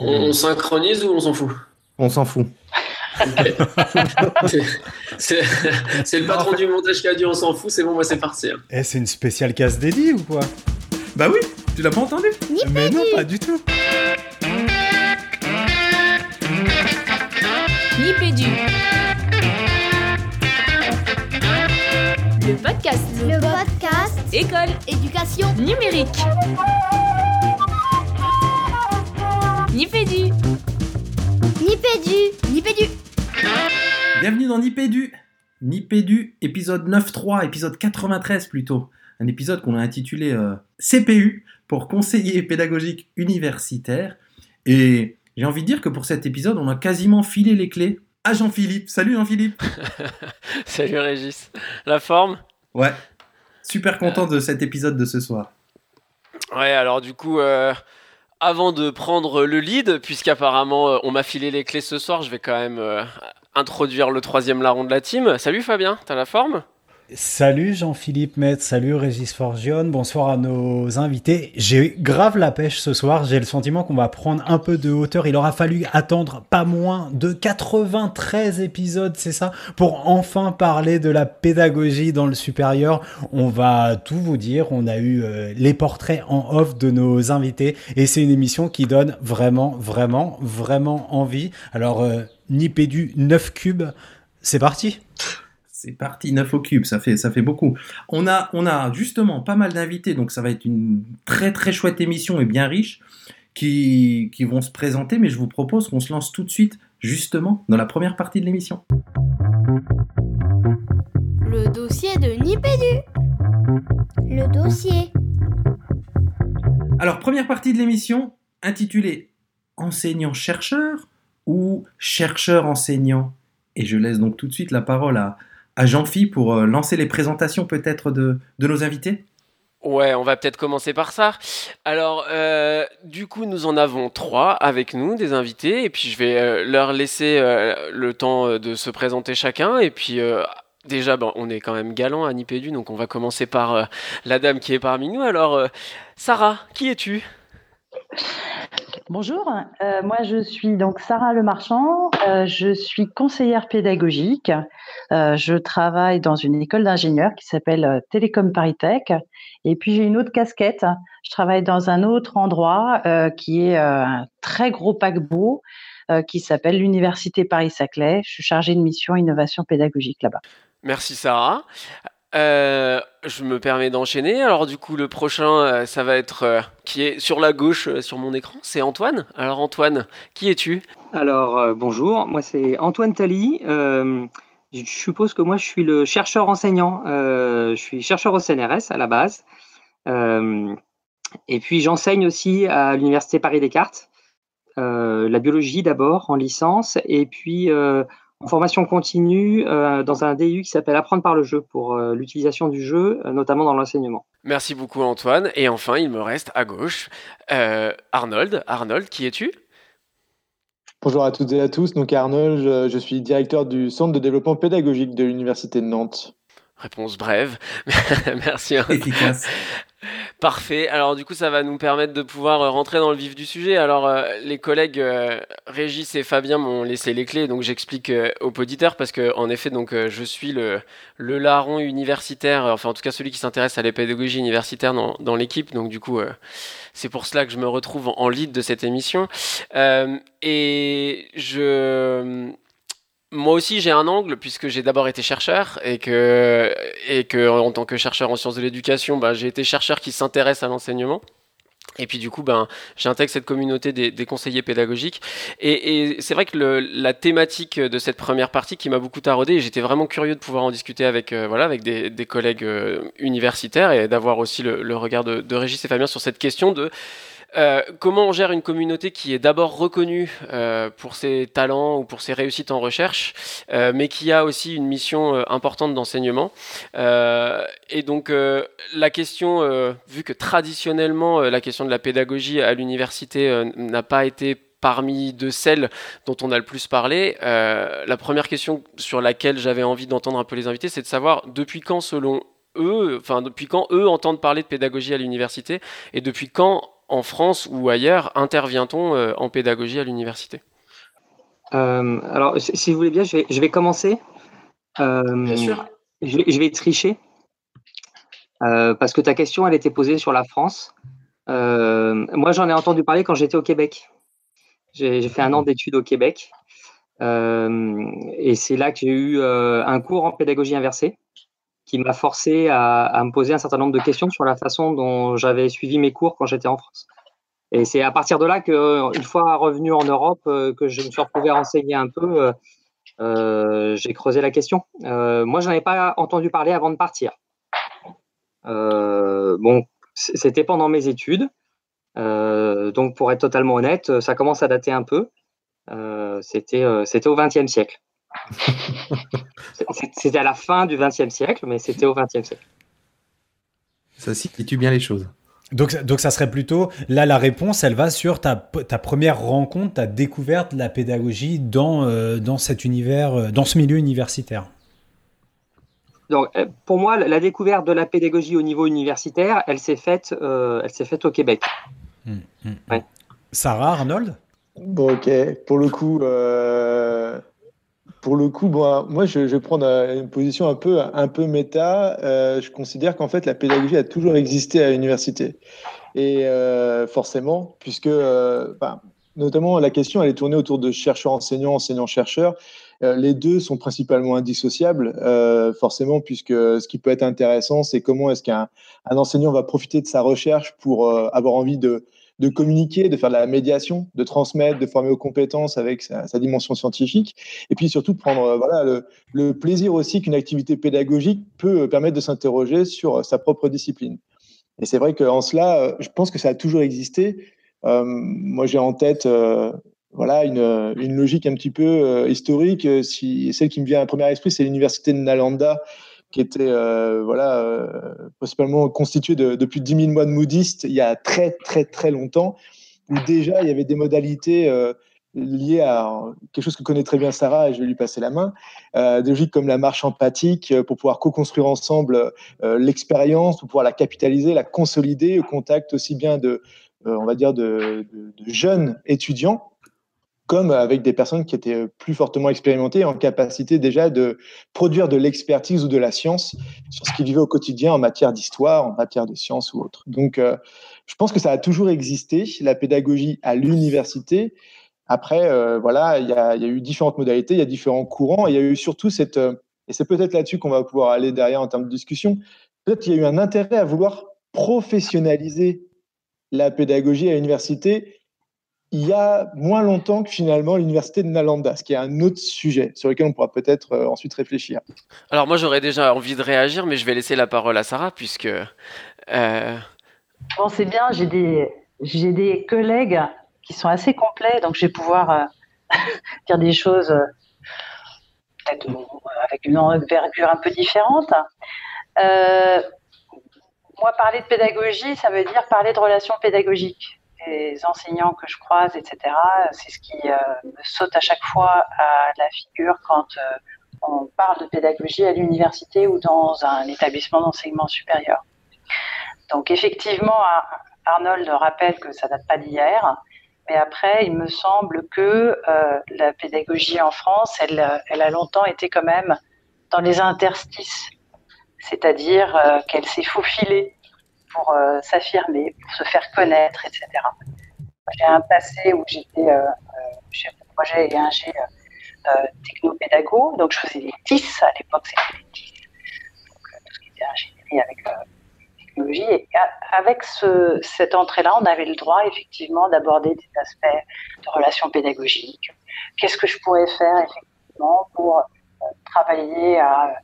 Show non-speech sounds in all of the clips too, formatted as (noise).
On, synchronise ou on s'en fout? On s'en fout. (laughs) c'est le patron du montage qui a dit on s'en fout, c'est bon, moi c'est parti. Hein. Eh, c'est une spéciale casse dédiée ou quoi? Bah oui, tu l'as pas entendu? Mais non, pas du tout. Nipédu. Le podcast. Le podcast. École. Éducation. Numérique. Nipédu. Nipédu. Nipédu. Bienvenue dans Nipédu. Nipédu, épisode 9.3, épisode 93 plutôt. Un épisode qu'on a intitulé euh, CPU pour conseiller pédagogique universitaire. Et j'ai envie de dire que pour cet épisode, on a quasiment filé les clés à Jean-Philippe. Salut Jean-Philippe. (laughs) Salut Régis. La forme? Ouais. Super content de cet épisode de ce soir. Ouais, alors du coup, euh, avant de prendre le lead, puisqu'apparemment euh, on m'a filé les clés ce soir, je vais quand même euh, introduire le troisième larron de la team. Salut Fabien, t'as la forme? Salut Jean-Philippe Metz, salut Régis Forgione, bonsoir à nos invités. J'ai grave la pêche ce soir, j'ai le sentiment qu'on va prendre un peu de hauteur. Il aura fallu attendre pas moins de 93 épisodes, c'est ça, pour enfin parler de la pédagogie dans le supérieur. On va tout vous dire, on a eu euh, les portraits en off de nos invités et c'est une émission qui donne vraiment, vraiment, vraiment envie. Alors, euh, Nipédu 9 cubes, c'est parti? C'est parti, 9 au cube, ça fait, ça fait beaucoup. On a, on a justement pas mal d'invités, donc ça va être une très très chouette émission et bien riche qui, qui vont se présenter, mais je vous propose qu'on se lance tout de suite justement dans la première partie de l'émission. Le dossier de Nipédu. Le dossier. Alors, première partie de l'émission intitulée Enseignant-chercheur ou chercheur-enseignant Et je laisse donc tout de suite la parole à, à Jean-Phi pour euh, lancer les présentations peut-être de, nos invités? Ouais, on va peut-être commencer par ça. Alors, euh, du coup, nous en avons trois avec nous, des invités, et puis je vais euh, leur laisser le temps de se présenter chacun, et puis déjà, bon, on est quand même galant à Nipédu, donc on va commencer par la dame qui est parmi nous. Alors, Sarah, qui es-tu? Bonjour, euh, moi je suis donc Sarah Lemarchand, euh, je suis conseillère pédagogique. Euh, je travaille dans une école d'ingénieurs qui s'appelle Télécom ParisTech. Et puis j'ai une autre casquette, je travaille dans un autre endroit qui est un très gros paquebot qui s'appelle l'Université Paris-Saclay. Je suis chargée de mission innovation pédagogique là-bas. Merci Sarah. Euh, je me permets d'enchaîner. Alors du coup, le prochain, euh, ça va être euh, qui est sur la gauche sur mon écran, c'est Antoine. Alors Antoine, qui es-tu? Alors bonjour, moi c'est Antoine Tally. je suppose que moi je suis le chercheur enseignant. je suis chercheur au CNRS à la base. et puis j'enseigne aussi à l'université Paris Descartes. la biologie d'abord en licence et puis en formation continue euh, dans un DU qui s'appelle Apprendre par le jeu pour euh, l'utilisation du jeu, euh, notamment dans l'enseignement. Merci beaucoup Antoine. Et enfin, il me reste à gauche Arnold. Arnold, qui es-tu? Bonjour à toutes et à tous. Donc Arnold, je, je suis directeur du Centre de développement pédagogique de l'Université de Nantes. Réponse brève. (laughs) Merci. Efficace. Parfait. Alors du coup, ça va nous permettre de pouvoir euh, rentrer dans le vif du sujet. Alors euh, les collègues euh, Régis et Fabien m'ont laissé les clés, donc j'explique aux auditeurs parce que en effet, donc je suis le, larron universitaire, enfin en tout cas celui qui s'intéresse à la pédagogie universitaire dans, dans l'équipe. Donc du coup, c'est pour cela que je me retrouve en lead de cette émission. et je moi aussi, j'ai un angle puisque j'ai d'abord été chercheur et que, et que en tant que chercheur en sciences de l'éducation, bah, j'ai été chercheur qui s'intéresse à l'enseignement. Et puis du coup, ben, j'intègre cette communauté des, conseillers pédagogiques. Et, c'est vrai que la thématique de cette première partie qui m'a beaucoup taraudé, et j'étais vraiment curieux de pouvoir en discuter avec, euh, voilà, avec des, collègues euh, universitaires et d'avoir aussi le, regard de, de Régis et Fabien sur cette question de euh, comment on gère une communauté qui est d'abord reconnue euh, pour ses talents ou pour ses réussites en recherche, euh, mais qui a aussi une mission importante d'enseignement Et donc la question, vu que traditionnellement la question de la pédagogie à l'université n'a pas été parmi de celles dont on a le plus parlé, la première question sur laquelle j'avais envie d'entendre un peu les invités, c'est de savoir depuis quand selon eux, enfin depuis quand eux entendent parler de pédagogie à l'université et depuis quand en France ou ailleurs intervient-on en pédagogie à l'université? Alors, si vous voulez bien, je vais, commencer. bien sûr. Je, vais tricher. parce que ta question, elle était posée sur la France. moi, j'en ai entendu parler quand j'étais au Québec. J'ai fait un an d'études au Québec. et c'est là que j'ai eu un cours en pédagogie inversée qui m'a forcé à, me poser un certain nombre de questions sur la façon dont j'avais suivi mes cours quand j'étais en France. Et c'est à partir de là que, une fois revenu en Europe, euh, que je me suis retrouvé à enseigner un peu. Euh, euh, j'ai creusé la question. moi, je n'en avais pas entendu parler avant de partir. bon, c'était pendant mes études. donc, pour être totalement honnête, ça commence à dater un peu. c'était, c'était au XXe siècle. C'était à la fin du XXe siècle, mais c'était au XXe siècle. Ça situe bien les choses. Donc, donc ça serait plutôt, là la réponse, elle va sur ta, ta première rencontre, ta découverte de la pédagogie dans, euh, dans cet univers, euh, dans ce milieu universitaire. Donc, euh, pour moi, la découverte de la pédagogie au niveau universitaire, elle s'est faite, elle s'est faite au Québec. Hum, hum, hum. Sarah, Arnold? Bon, ok. Pour le coup, pour le coup, moi, je, vais prendre une position un peu, un peu méta. Euh, je considère qu'en fait, la pédagogie a toujours existé à l'université. Et euh, forcément, puisque, euh, notamment, la question, elle est tournée autour de chercheurs-enseignants, enseignants-chercheurs. les deux sont principalement indissociables, forcément, puisque ce qui peut être intéressant, c'est comment est-ce qu'un enseignant va profiter de sa recherche pour avoir envie de de communiquer, de faire de la médiation, de transmettre, de former aux compétences avec sa, dimension scientifique, et puis surtout prendre euh, voilà, le, plaisir aussi qu'une activité pédagogique peut euh, permettre de s'interroger sur euh, sa propre discipline. Et c'est vrai qu'en cela, je pense que ça a toujours existé. moi, j'ai en tête voilà, une, une, logique un petit peu historique. Si, celle qui me vient à premier esprit, c'est l'université de Nalanda, qui était euh, voilà, euh, principalement constitué de, plus de 10 000 moines modistes il y a très très très longtemps, où déjà il y avait des modalités euh, liées à quelque chose que connaît très bien Sarah, et je vais lui passer la main, des logiques comme la marche empathique, pour pouvoir co-construire ensemble l'expérience, pour pouvoir la capitaliser, la consolider au contact aussi bien de, on va dire, de jeunes étudiants comme avec des personnes qui étaient plus fortement expérimentées, en capacité déjà de produire de l'expertise ou de la science sur ce qu'ils vivaient au quotidien en matière d'histoire, en matière de sciences ou autre. Donc, euh, je pense que ça a toujours existé, la pédagogie à l'université. Après, euh, voilà, il y, a, eu différentes modalités, il y a différents courants, il y a eu surtout cette, euh, et c'est peut-être là-dessus qu'on va pouvoir aller derrière en termes de discussion, peut-être qu'il y a eu un intérêt à vouloir professionnaliser la pédagogie à l'université il y a moins longtemps que finalement l'université de Nalanda, ce qui est un autre sujet sur lequel on pourra peut-être euh, ensuite réfléchir. Alors moi j'aurais déjà envie de réagir, mais je vais laisser la parole à Sarah puisque... Euh... Bon c'est bien, j'ai des, j'ai des collègues qui sont assez complets, donc je vais pouvoir euh, (laughs) dire des choses euh, peut-être avec une envergure un peu différente. moi parler de pédagogie, ça veut dire parler de relations pédagogiques les enseignants que je croise, etc. C'est ce qui euh, me saute à chaque fois à la figure quand euh, on parle de pédagogie à l'université ou dans un établissement d'enseignement supérieur. Donc effectivement, Arnold rappelle que ça date pas d'hier, mais après, il me semble que euh, la pédagogie en France, elle, elle, a longtemps été quand même dans les interstices, c'est-à-dire qu'elle s'est faufilée pour euh, s'affirmer, pour se faire connaître, etc. J'ai un passé où j'étais euh, euh, chef de projet et ingé technopédago, donc je faisais des TIS, à l'époque c'était des TIS, donc tout ce qui était ingénierie avec technologie. Et avec ce, cette entrée-là, on avait le droit effectivement d'aborder des aspects de relations pédagogiques. Qu'est-ce que je pourrais faire effectivement pour travailler à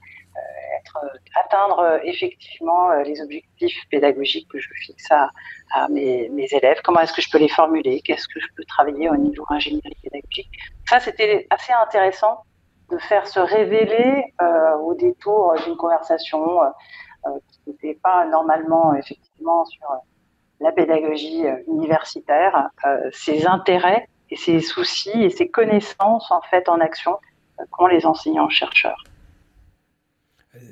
être, atteindre euh, effectivement euh, les objectifs pédagogiques que je fixe à, mes, élèves, comment est-ce que je peux les formuler, qu'est-ce que je peux travailler au niveau ingénierie pédagogique? Ça, c'était assez intéressant de faire se révéler euh, au détour d'une conversation qui n'était pas normalement effectivement sur la pédagogie universitaire, ses intérêts et ses soucis et ses connaissances en fait en action qu'ont les enseignants-chercheurs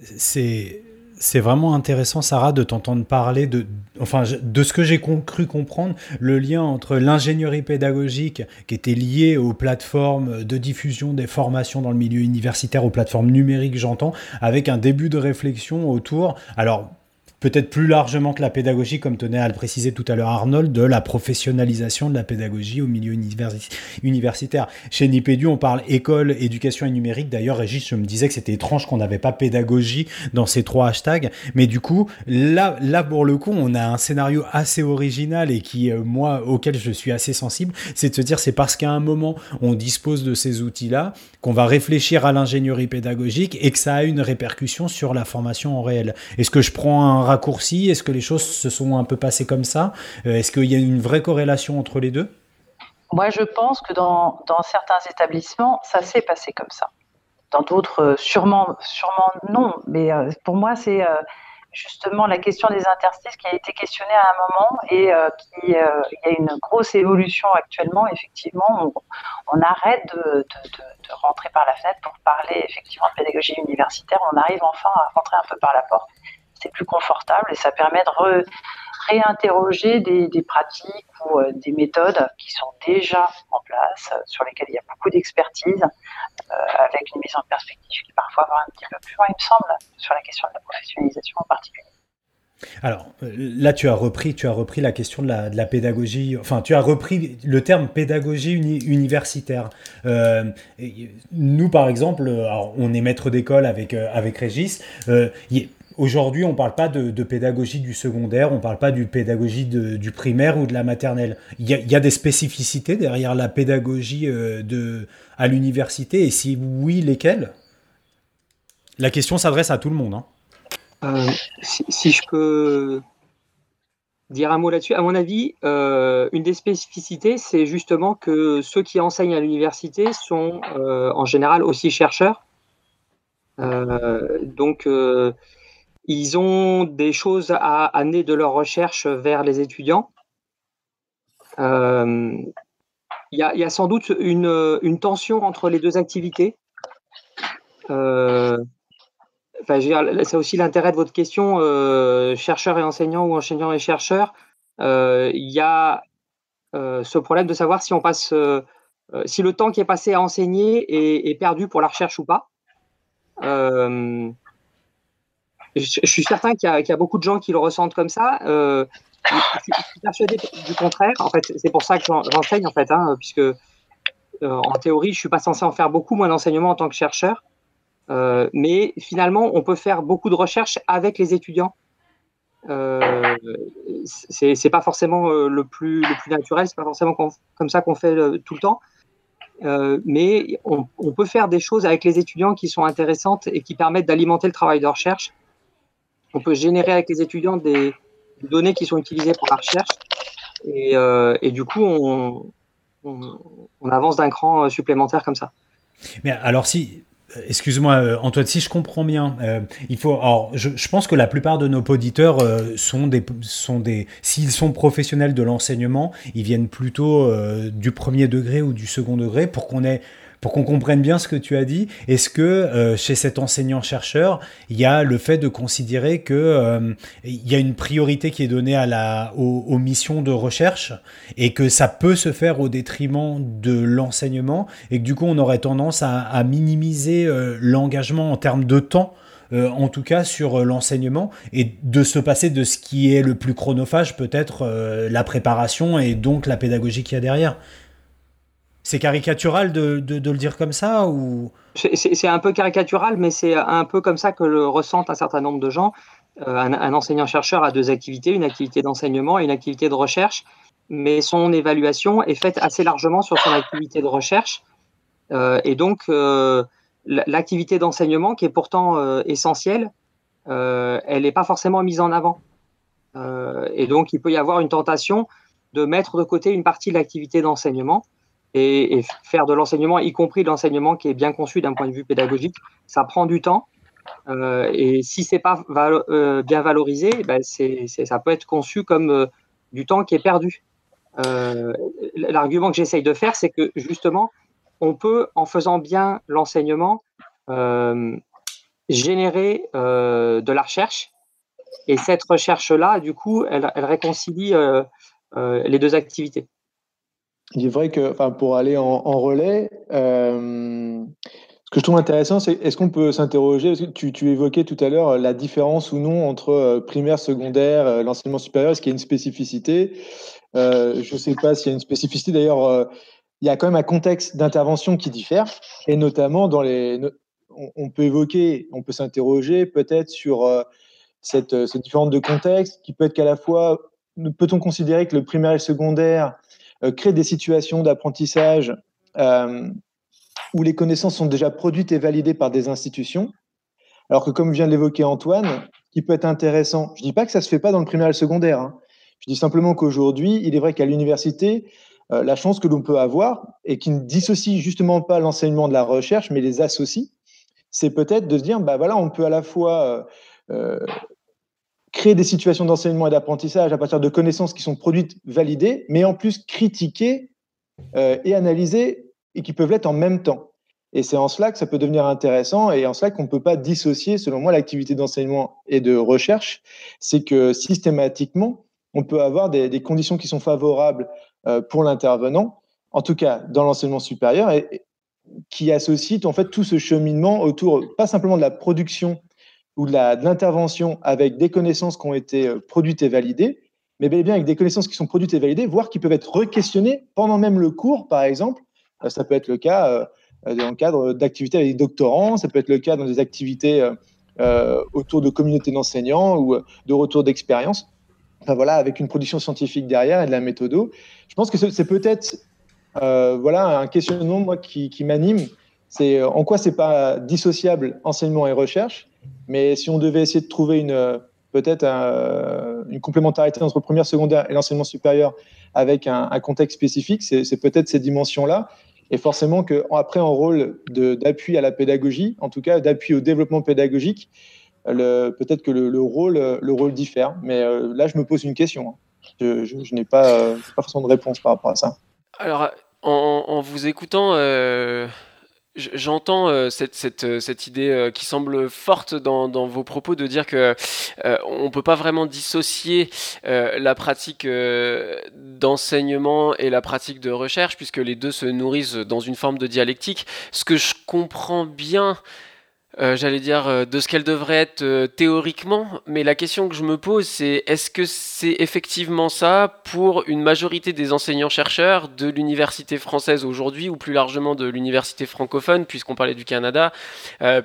c'est c'est vraiment intéressant, Sarah, de t'entendre parler de, enfin, de ce que j'ai cru comprendre, le lien entre l'ingénierie pédagogique qui était liée aux plateformes de diffusion des formations dans le milieu universitaire, aux plateformes numériques, j'entends, avec un début de réflexion autour. Alors, peut-être plus largement que la pédagogie, comme tenait à le préciser tout à l'heure Arnold, de la professionnalisation de la pédagogie au milieu universitaire. Chez Nipédu, on parle école, éducation et numérique. D'ailleurs, Régis, je me disais que c'était étrange qu'on n'avait pas pédagogie dans ces trois hashtags. Mais du coup, là, là, pour le coup, on a un scénario assez original et qui, euh, moi, auquel je suis assez sensible. C'est de se dire, c'est parce qu'à un moment, on dispose de ces outils-là qu'on va réfléchir à l'ingénierie pédagogique et que ça a une répercussion sur la formation en réel. Est-ce que je prends un Est-ce que les choses se sont un peu passées comme ça? Euh, Est-ce qu'il y a une vraie corrélation entre les deux? Moi, je pense que dans, dans certains établissements, ça s'est passé comme ça. Dans d'autres, euh, sûrement, sûrement non. Mais euh, pour moi, c'est justement la question des interstices qui a été questionnée à un moment et qui il y a une grosse évolution actuellement. Effectivement, on, arrête de, de, rentrer par la fenêtre pour parler effectivement de pédagogie universitaire. On arrive enfin à rentrer un peu par la porte c'est plus confortable et ça permet de réinterroger des, pratiques ou euh, des méthodes qui sont déjà en place, euh, sur lesquelles il y a beaucoup d'expertise, euh, avec une mise en perspective qui parfois va un petit peu plus loin, il me semble, sur la question de la professionnalisation en particulier. Alors là, tu as repris, tu as repris la question de la, pédagogie. Enfin, tu as repris le terme pédagogie universitaire. nous, par exemple, on est maître d'école avec avec Régis. Aujourd'hui, on ne parle pas de, pédagogie du secondaire, on ne parle pas du pédagogie du primaire ou de la maternelle. Il y, a, des spécificités derrière la pédagogie euh, à l'université, et si oui, lesquelles? La question s'adresse à tout le monde. Hein. Euh, si, je peux dire un mot là-dessus, à mon avis, euh, une des spécificités, c'est justement que ceux qui enseignent à l'université sont en général aussi chercheurs. donc, ils ont des choses à amener de leur recherche vers les étudiants. Euh, il y, a sans doute une, tension entre les deux activités. Euh, c'est aussi l'intérêt de votre question, euh, chercheur et enseignant ou enseignant et chercheur. Il y a ce problème de savoir si on passe, si le temps qui est passé à enseigner est, perdu pour la recherche ou pas. Je, suis certain qu'il y, a beaucoup de gens qui le ressentent comme ça. Euh, je, suis persuadé du contraire. En fait, c'est pour ça que j'enseigne, en fait, hein, puisque euh, en théorie, je suis pas censé en faire beaucoup, moi, d'enseignement en tant que chercheur. Euh, mais finalement, on peut faire beaucoup de recherches avec les étudiants. Euh, c'est pas forcément le plus le plus naturel, c'est pas forcément comme ça qu'on fait tout le temps. mais on, on, peut faire des choses avec les étudiants qui sont intéressantes et qui permettent d'alimenter le travail de recherche on peut générer avec les étudiants des données qui sont utilisées pour la recherche. Et, euh, du coup, on, avance d'un cran euh, supplémentaire comme ça. Mais alors si, Excuse-moi, euh, Antoine, si je comprends bien, il faut. Alors, je, pense que la plupart de nos auditeurs sont des, sont des. S'ils sont professionnels de l'enseignement, ils viennent plutôt du premier degré ou du second degré pour qu'on ait pour qu'on comprenne bien ce que tu as dit, est-ce que euh, chez cet enseignant-chercheur, il y a le fait de considérer que euh, il y a une priorité qui est donnée à la, aux, missions de recherche et que ça peut se faire au détriment de l'enseignement et que du coup on aurait tendance à, minimiser euh, l'engagement en termes de temps en tout cas sur l'enseignement, et de se passer de ce qui est le plus chronophage, peut-être la préparation et donc la pédagogie qu'il y a derrière. C'est caricatural de, le dire comme ça ou? C'est un peu caricatural, mais c'est un peu comme ça que le ressentent un certain nombre de gens. Euh, un, enseignant-chercheur a deux activités, une activité d'enseignement et une activité de recherche, mais son évaluation est faite assez largement sur son activité de recherche. Euh, et donc, euh, l'activité d'enseignement, qui est pourtant essentielle, elle n'est pas forcément mise en avant. et donc, il peut y avoir une tentation de mettre de côté une partie de l'activité d'enseignement et, faire de l'enseignement, y compris de l'enseignement qui est bien conçu d'un point de vue pédagogique, ça prend du temps. Euh, et si c'est pas euh, bien valorisé, ben ça peut être conçu comme euh, du temps qui est perdu. l'argument que j'essaye de faire, c'est que justement, on peut, en faisant bien l'enseignement, générer de la recherche Et cette recherche-là, du coup, elle, réconcilie les deux activités. Il est vrai que, pour aller en, relais, ce que je trouve intéressant, c'est est-ce qu'on peut s'interroger, tu, tu, évoquais tout à l'heure la différence ou non entre primaire, secondaire, l'enseignement supérieur, est-ce qu'il y a une spécificité? Je ne sais pas s'il y a une spécificité. D'ailleurs, il y a quand même un contexte d'intervention qui diffère, et notamment dans les. On, peut évoquer, on peut s'interroger peut-être sur euh, cette, euh, cette, différence de contexte qui peut être qu'à la fois, peut-on considérer que le primaire et le secondaire euh, créent des situations d'apprentissage où les connaissances sont déjà produites et validées par des institutions, alors que comme vient de l'évoquer Antoine, qui peut être intéressant, je ne dis pas que ça ne se fait pas dans le primaire et le secondaire, hein. je dis simplement qu'aujourd'hui, il est vrai qu'à l'université, euh, la chance que l'on peut avoir et qui ne dissocie justement pas l'enseignement de la recherche, mais les associe, c'est peut-être de se dire, bah voilà, on peut à la fois euh, euh, créer des situations d'enseignement et d'apprentissage à partir de connaissances qui sont produites, validées, mais en plus critiquer et analyser et qui peuvent l'être en même temps. Et c'est en cela que ça peut devenir intéressant et en cela qu'on ne peut pas dissocier, selon moi, l'activité d'enseignement et de recherche. C'est que systématiquement, on peut avoir des, conditions qui sont favorables euh, pour l'intervenant, en tout cas dans l'enseignement supérieur, et, qui associe en fait tout ce cheminement autour, pas simplement de la production ou de l'intervention avec des connaissances qui ont été euh, produites et validées, mais bien avec des connaissances qui sont produites et validées, voire qui peuvent être re-questionnées pendant même le cours, par exemple. Euh, ça peut être le cas dans le cadre d'activités avec des doctorants, ça peut être le cas dans des activités autour de communautés d'enseignants ou de retour d'expérience voilà, avec une production scientifique derrière et de la méthode. Je pense que c'est peut-être euh, voilà, un questionnement moi, qui, m'anime. C'est euh, en quoi c'est pas dissociable enseignement et recherche, mais si on devait essayer de trouver une peut-être une complémentarité entre première, secondaire et l'enseignement supérieur avec un, contexte spécifique, c'est peut-être ces dimensions-là. Et forcément qu'après, en rôle d'appui à la pédagogie, en tout cas d'appui au développement pédagogique, peut-être que le, rôle, le rôle diffère. Mais euh, là, je me pose une question. Hein. Je, n'ai pas, euh, pas forcément de réponse par rapport à ça. Alors, en, vous écoutant, euh, j'entends cette, cette, cette, idée qui semble forte dans, dans, vos propos de dire que on peut pas vraiment dissocier la pratique d'enseignement et la pratique de recherche puisque les deux se nourrissent dans une forme de dialectique. Ce que je comprends bien euh, j'allais dire, euh, de ce qu'elle devrait être euh, théoriquement, mais la question que je me pose, c'est est-ce que c'est effectivement ça pour une majorité des enseignants-chercheurs de l'université française aujourd'hui, ou plus largement de l'université francophone, puisqu'on parlait du Canada,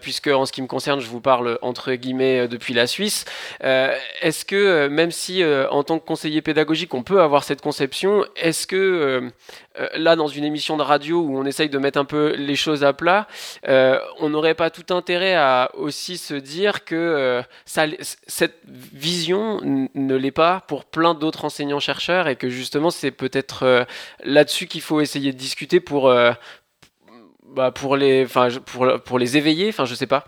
puisque en ce qui me concerne, je vous parle entre guillemets depuis la Suisse. est-ce que, même si en tant que conseiller pédagogique, on peut avoir cette conception, est-ce que là, dans une émission de radio où on essaye de mettre un peu les choses à plat, on n'aurait pas tout intérêt à aussi se dire que euh, cette vision ne l'est pas pour plein d'autres enseignants-chercheurs et que justement c'est peut-être euh, là-dessus qu'il faut essayer de discuter pour, euh, bah, pour, les, pour, pour les éveiller, enfin je sais pas.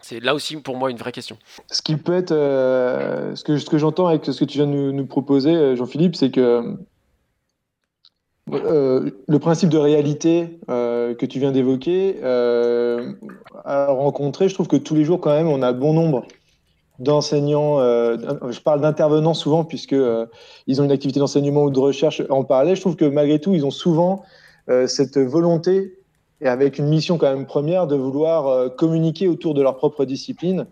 C'est là aussi pour moi une vraie question. Ce qui peut être, ce que, j'entends avec ce que tu viens de nous proposer, Jean-Philippe, c'est que euh, le principe de réalité euh, que tu viens d'évoquer euh, a rencontré, je trouve que tous les jours quand même, on a bon nombre d'enseignants, je parle d'intervenants souvent puisque ils ont une activité d'enseignement ou de recherche en parallèle. Je trouve que malgré tout, ils ont souvent cette volonté et avec une mission quand même première de vouloir communiquer autour de leur propre discipline.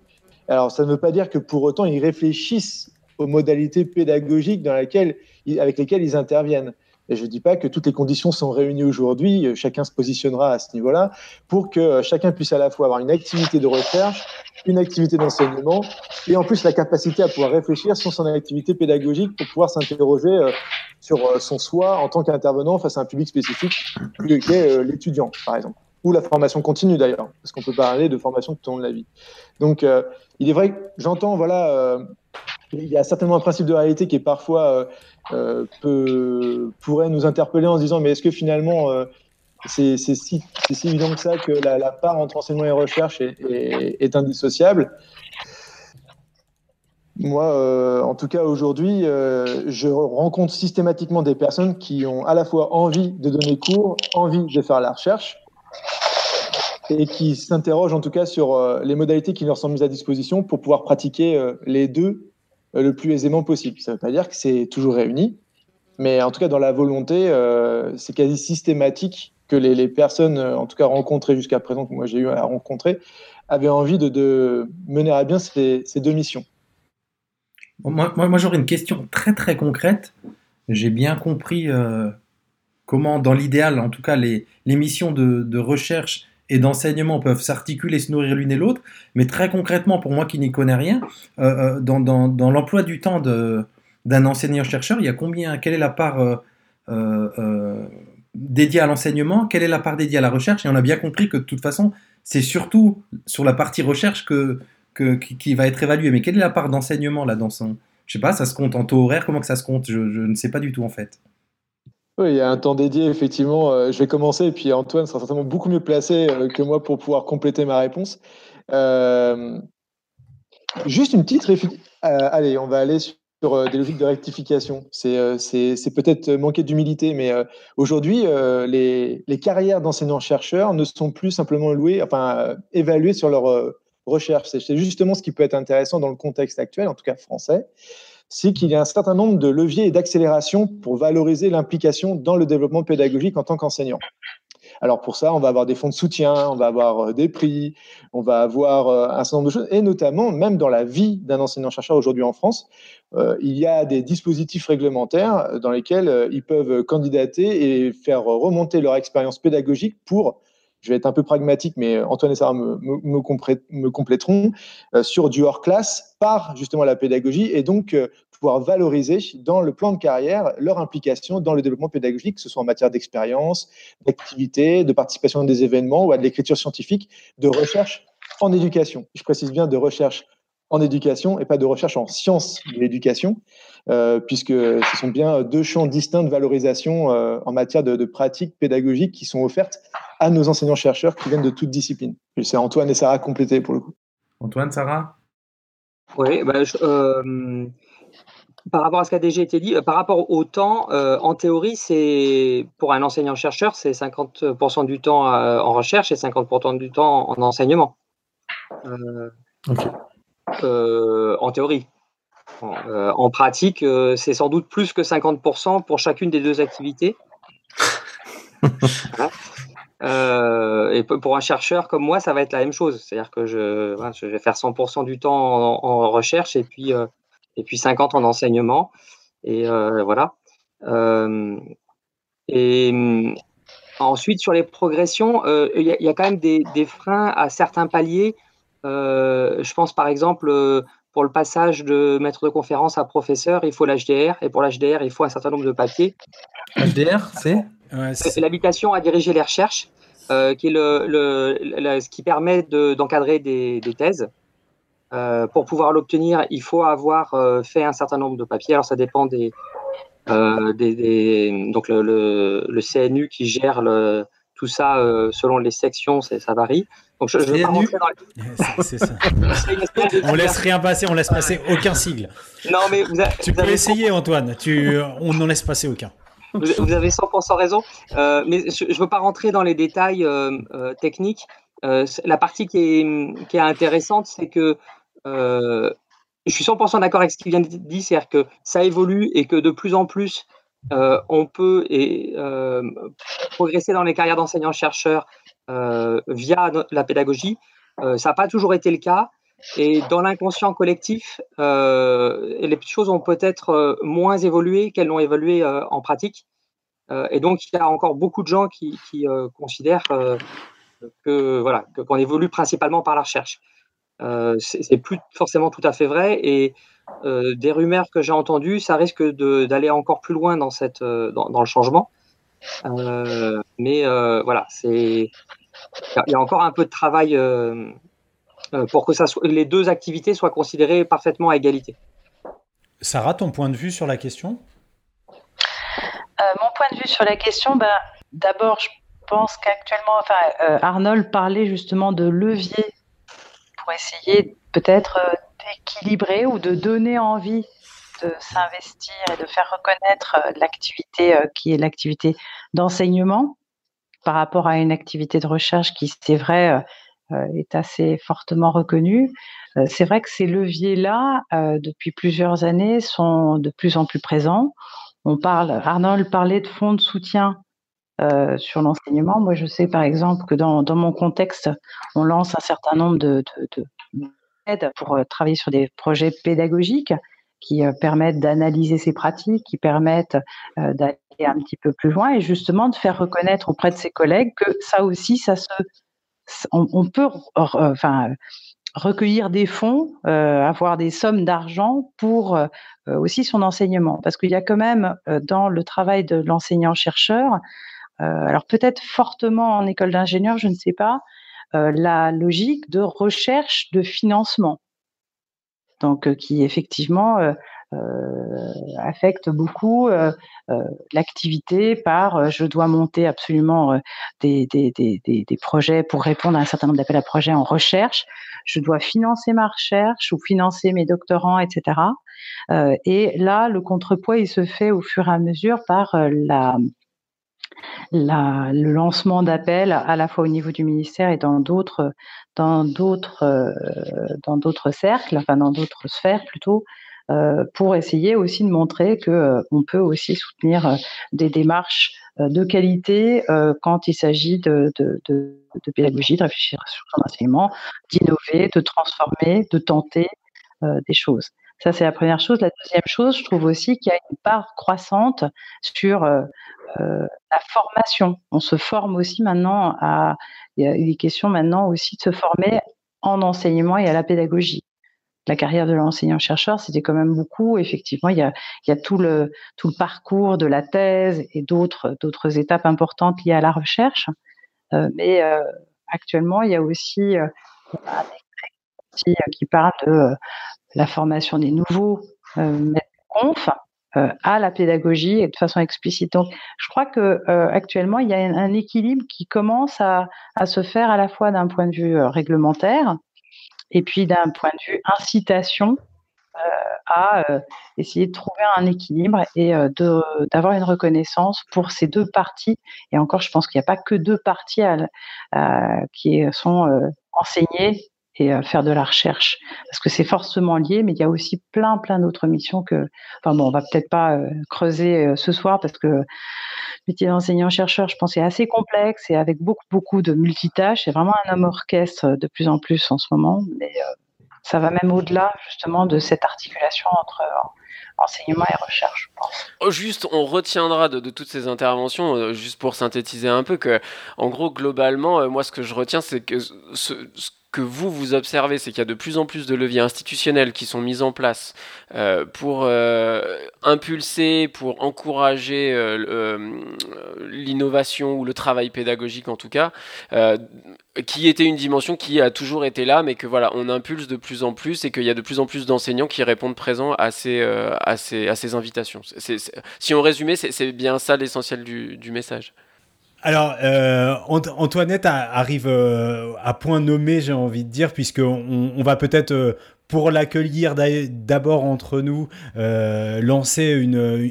Alors, ça ne veut pas dire que pour autant ils réfléchissent aux modalités pédagogiques dans laquelle, avec lesquelles ils interviennent. Et je ne dis pas que toutes les conditions sont réunies aujourd'hui, euh, chacun se positionnera à ce niveau-là, pour que euh, chacun puisse à la fois avoir une activité de recherche, une activité d'enseignement, et en plus la capacité à pouvoir réfléchir sur son activité pédagogique pour pouvoir s'interroger euh, sur son soi en tant qu'intervenant face à un public spécifique, qui est l'étudiant, par exemple, ou la formation continue d'ailleurs, parce qu'on peut parler de formation tout au long de la vie. Donc, il est vrai que j'entends, voilà, il y a certainement un principe de réalité qui est parfois euh, peut, pourrait nous interpeller en se disant mais est-ce que finalement euh, c'est si, évident que ça que la, part entre enseignement et recherche est, indissociable? Moi, euh, en tout cas aujourd'hui, je rencontre systématiquement des personnes qui ont à la fois envie de donner cours, envie de faire la recherche, et qui s'interrogent en tout cas sur les modalités qui leur sont mises à disposition pour pouvoir pratiquer les deux le plus aisément possible. Ça ne veut pas dire que c'est toujours réuni, mais en tout cas dans la volonté, c'est quasi systématique que les, personnes, en tout cas rencontrées jusqu'à présent, que moi j'ai eu à rencontrer, avaient envie de, mener à bien ces, deux missions. Moi, moi, j'aurais une question très très concrète. J'ai bien compris comment, dans l'idéal, en tout cas, les, missions de, recherche et d'enseignement peuvent s'articuler, se nourrir l'une et l'autre, mais très concrètement, pour moi qui n'y connais rien, euh, euh, dans, l'emploi du temps d'un enseignant-chercheur, il y a combien, quelle est la part euh, dédiée à l'enseignement, quelle est la part dédiée à la recherche, et on a bien compris que de toute façon, c'est surtout sur la partie recherche que, qui, va être évaluée. Mais quelle est la part d'enseignement là dans son, je sais pas, ça se compte en taux horaire, comment que ça se compte, je ne sais pas du tout en fait. Oui, il y a un temps dédié, effectivement. Euh, je vais commencer, et puis Antoine sera certainement beaucoup mieux placé euh, que moi pour pouvoir compléter ma réponse. Euh, juste une petite réflexion. allez, on va aller sur des logiques de rectification. C'est peut-être manquer d'humilité, mais aujourd'hui, les, les, carrières d'enseignants-chercheurs ne sont plus simplement louées, enfin, évaluées sur leur recherche. C'est justement ce qui peut être intéressant dans le contexte actuel, en tout cas français c'est qu'il y a un certain nombre de leviers et d'accélération pour valoriser l'implication dans le développement pédagogique en tant qu'enseignant. Alors pour ça, on va avoir des fonds de soutien, on va avoir euh, des prix, on va avoir euh, un certain nombre de choses, et notamment même dans la vie d'un enseignant-chercheur aujourd'hui en France, euh, il y a des dispositifs réglementaires dans lesquels ils peuvent candidater et faire remonter leur expérience pédagogique pour je vais être un peu pragmatique, mais Antoine et Sarah me, me, compléteront, euh, sur du hors-classe par justement la pédagogie et donc euh, pouvoir valoriser dans le plan de carrière leur implication dans le développement pédagogique, que ce soit en matière d'expérience, d'activité, de participation à des événements ou à de l'écriture scientifique, de recherche en éducation. Je précise bien de recherche en éducation et pas de recherche en sciences de l'éducation, euh, puisque ce sont bien deux champs distincts de valorisation euh, en matière de, pratiques pédagogiques qui sont offertes à nos enseignants-chercheurs qui viennent de toutes disciplines. C'est Antoine et Sarah complétés pour le coup. Antoine, Sarah? Oui, bah, euh, par rapport à ce qui a déjà été dit, par rapport au temps, en théorie, c'est pour un enseignant-chercheur, c'est 50% du temps en recherche et 50% du temps en enseignement. Ok. Euh, en théorie. En, euh, pratique, euh, c'est sans doute plus que 50% pour chacune des deux activités. (laughs) et pour un chercheur comme moi, ça va être la même chose. C'est-à-dire que je, je, vais faire 100% du temps en, recherche et puis, et puis 50 en enseignement. Et voilà. et hum, ensuite, sur les progressions, il y, y, a quand même des, des, freins à certains paliers euh, je pense par exemple euh, pour le passage de maître de conférence à professeur, il faut l'HDR, et pour l'HDR, il faut un certain nombre de papiers. HDR, c'est? L'habitation à diriger les recherches, euh, qui est le, ce qui permet d'encadrer des, thèses. pour pouvoir l'obtenir, il faut avoir fait un certain nombre de papiers. Alors, ça dépend des. des, donc, le, le, CNU qui gère le, tout ça selon les sections, ça varie. Donc je, (laughs) C'est ça. on laisse rien passer, on laisse passer aucun sigle. Non mais tu peux essayer Antoine. Tu, on n'en laisse passer aucun. Vous, avez 100% raison, euh, mais je ne veux pas rentrer dans les détails euh, euh, techniques. la partie qui est, qui est intéressante, c'est que je suis 100% d'accord avec ce qu'il vient de dire, c'est-à-dire que ça évolue et que de plus en plus, on peut et, progresser dans les carrières d'enseignants-chercheurs euh, via la pédagogie. Euh, ça n'a pas toujours été le cas. Et dans l'inconscient collectif, euh, les choses ont peut-être moins évolué qu'elles l'ont évolué en pratique. et donc, il y a encore beaucoup de gens qui, considèrent que voilà qu'on évolue principalement par la recherche. C'est plus forcément tout à fait vrai. Et des rumeurs que j'ai entendues, ça risque d'aller encore plus loin dans, cette, dans le changement. Euh, mais euh, voilà, c'est il y a encore un peu de travail euh, pour que ça soit, les deux activités soient considérées parfaitement à égalité. Sarah, ton point de vue sur la question? Mon point de vue sur la question, ben, d'abord, je pense qu'actuellement, enfin, Arnold parlait justement de levier essayer peut-être d'équilibrer ou de donner envie de s'investir et de faire reconnaître euh, l'activité euh, qui est l'activité d'enseignement. par rapport à une activité de recherche qui, c'est vrai, est assez fortement reconnue. c'est vrai que ces leviers-là, depuis plusieurs années, sont de plus en plus présents. On parle, Arnold parlait de fonds de soutien sur l'enseignement. Moi, je sais par exemple que dans, mon contexte, on lance un certain nombre de, aides pour travailler sur des projets pédagogiques qui permettent d'analyser ces pratiques, qui permettent d'aller un petit peu plus loin et justement de faire reconnaître auprès de ses collègues que ça aussi, ça se, on, peut, enfin, recueillir des fonds, euh, avoir des sommes d'argent pour euh, aussi son enseignement. Parce qu'il y a quand même euh, dans le travail de l'enseignant-chercheur, alors peut-être fortement en école d'ingénieur, je ne sais pas, la logique de recherche de financement. Donc qui effectivement euh, affecte beaucoup euh, euh, l'activité par je dois monter absolument des, des, projets pour répondre à un certain nombre d'appels à projets en recherche, je dois financer ma recherche ou financer mes doctorants, etc. et là, le contrepoids, il se fait au fur et à mesure par la, le lancement d'appels à la fois au niveau du ministère et dans d'autres d'autres cercles, enfin dans d'autres sphères plutôt, euh, pour essayer aussi de montrer que euh, on peut aussi soutenir euh, des démarches de qualité quand il s'agit de, de, pédagogie, de réfléchir sur son enseignement, d'innover, de transformer, de tenter des choses. Ça, c'est la première chose. La deuxième chose, je trouve aussi qu'il y a une part croissante sur euh, la formation. On se forme aussi maintenant à. Il des questions maintenant aussi de se former en enseignement et à la pédagogie la carrière de l'enseignant-chercheur, c'était quand même beaucoup. Effectivement, il y a, il y a tout, le, tout le parcours de la thèse et d'autres, d'autres étapes importantes liées à la recherche. Euh, mais euh, actuellement, il y a aussi euh, qui parle de la formation des nouveaux maîtres conf à la pédagogie et de façon explicite. Donc, je crois que actuellement, il y a un, équilibre qui commence à, se faire à la fois d'un point de vue réglementaire, et puis d'un point de vue incitation euh, à euh, essayer de trouver un équilibre et euh, d'avoir une reconnaissance pour ces deux parties. Et encore, je pense qu'il n'y a pas que deux parties qui sont enseignées et faire de la recherche parce que c'est forcément lié mais il y a aussi plein plein d'autres missions que enfin bon on va peut-être pas creuser ce soir parce que métier d'enseignant-chercheur, je pense, est assez complexe et avec beaucoup, beaucoup de multitâches. C'est vraiment un homme orchestre de plus en plus en ce moment. Mais euh, ça va même au-delà, justement, de cette articulation entre euh, enseignement et recherche. Oh, juste, on retiendra de, toutes ces interventions, euh, juste pour synthétiser un peu, que, en gros, globalement, moi, ce que je retiens, c'est que ce, que vous, vous observez, c'est qu'il y a de plus en plus de leviers institutionnels qui sont mis en place euh, pour euh, impulser, pour encourager euh, l'innovation ou le travail pédagogique en tout cas, qui était une dimension qui a toujours été là, mais que voilà, on impulse de plus en plus et qu'il y a de plus en plus d'enseignants qui répondent présents à ces, à invitations. si on résumait, c'est bien ça l'essentiel du message. Alors, euh, Antoinette arrive euh, à point nommé, j'ai envie de dire, puisqu'on on va peut-être, euh, pour l'accueillir d'abord entre nous, lancer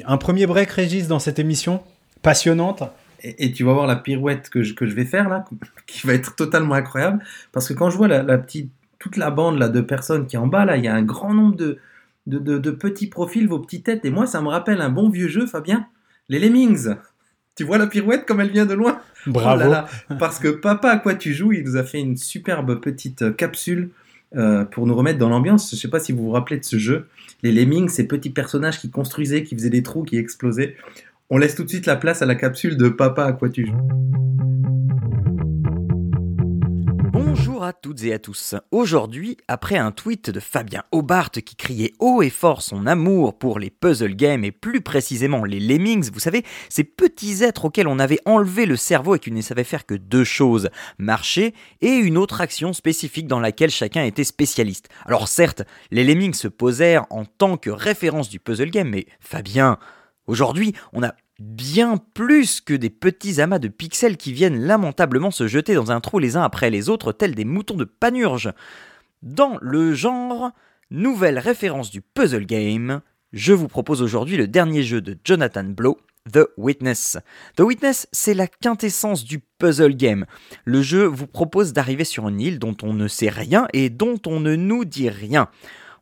un premier break, Régis, dans cette émission passionnante. Et, tu vas voir la pirouette que je, vais faire là, (laughs) qui va être totalement incroyable, parce que quand je vois la, petite, toute la bande là, de personnes qui est en bas, là, il y a un grand nombre de, de petits profils, vos petites têtes, et moi, ça me rappelle un bon vieux jeu, Fabien, les Lemmings. Tu vois la pirouette comme elle vient de loin? Bravo. Oh Parce que papa, à quoi tu joues, il nous a fait une superbe petite euh, capsule euh, pour nous remettre dans l'ambiance. Je ne sais pas si vous vous rappelez de ce jeu. Les Lemmings, ces petits personnages qui construisaient, qui faisaient des trous, qui explosaient. On laisse tout de suite la place à la capsule de papa, à quoi tu joues. Bonjour à toutes et à tous. Aujourd'hui, après un tweet de Fabien Hobart qui criait haut et fort son amour pour les puzzle games et plus précisément les lemmings, vous savez, ces petits êtres auxquels on avait enlevé le cerveau et qui ne savaient faire que deux choses, marcher et une autre action spécifique dans laquelle chacun était spécialiste. Alors certes, les lemmings se posèrent en tant que référence du puzzle game, mais Fabien, aujourd'hui, on a bien plus que des petits amas de pixels qui viennent lamentablement se jeter dans un trou les uns après les autres tels des moutons de panurge. Dans le genre, nouvelle référence du puzzle game, je vous propose aujourd'hui le dernier jeu de Jonathan Blow, The Witness. The Witness, c'est la quintessence du puzzle game. Le jeu vous propose d'arriver sur une île dont on ne sait rien et dont on ne nous dit rien.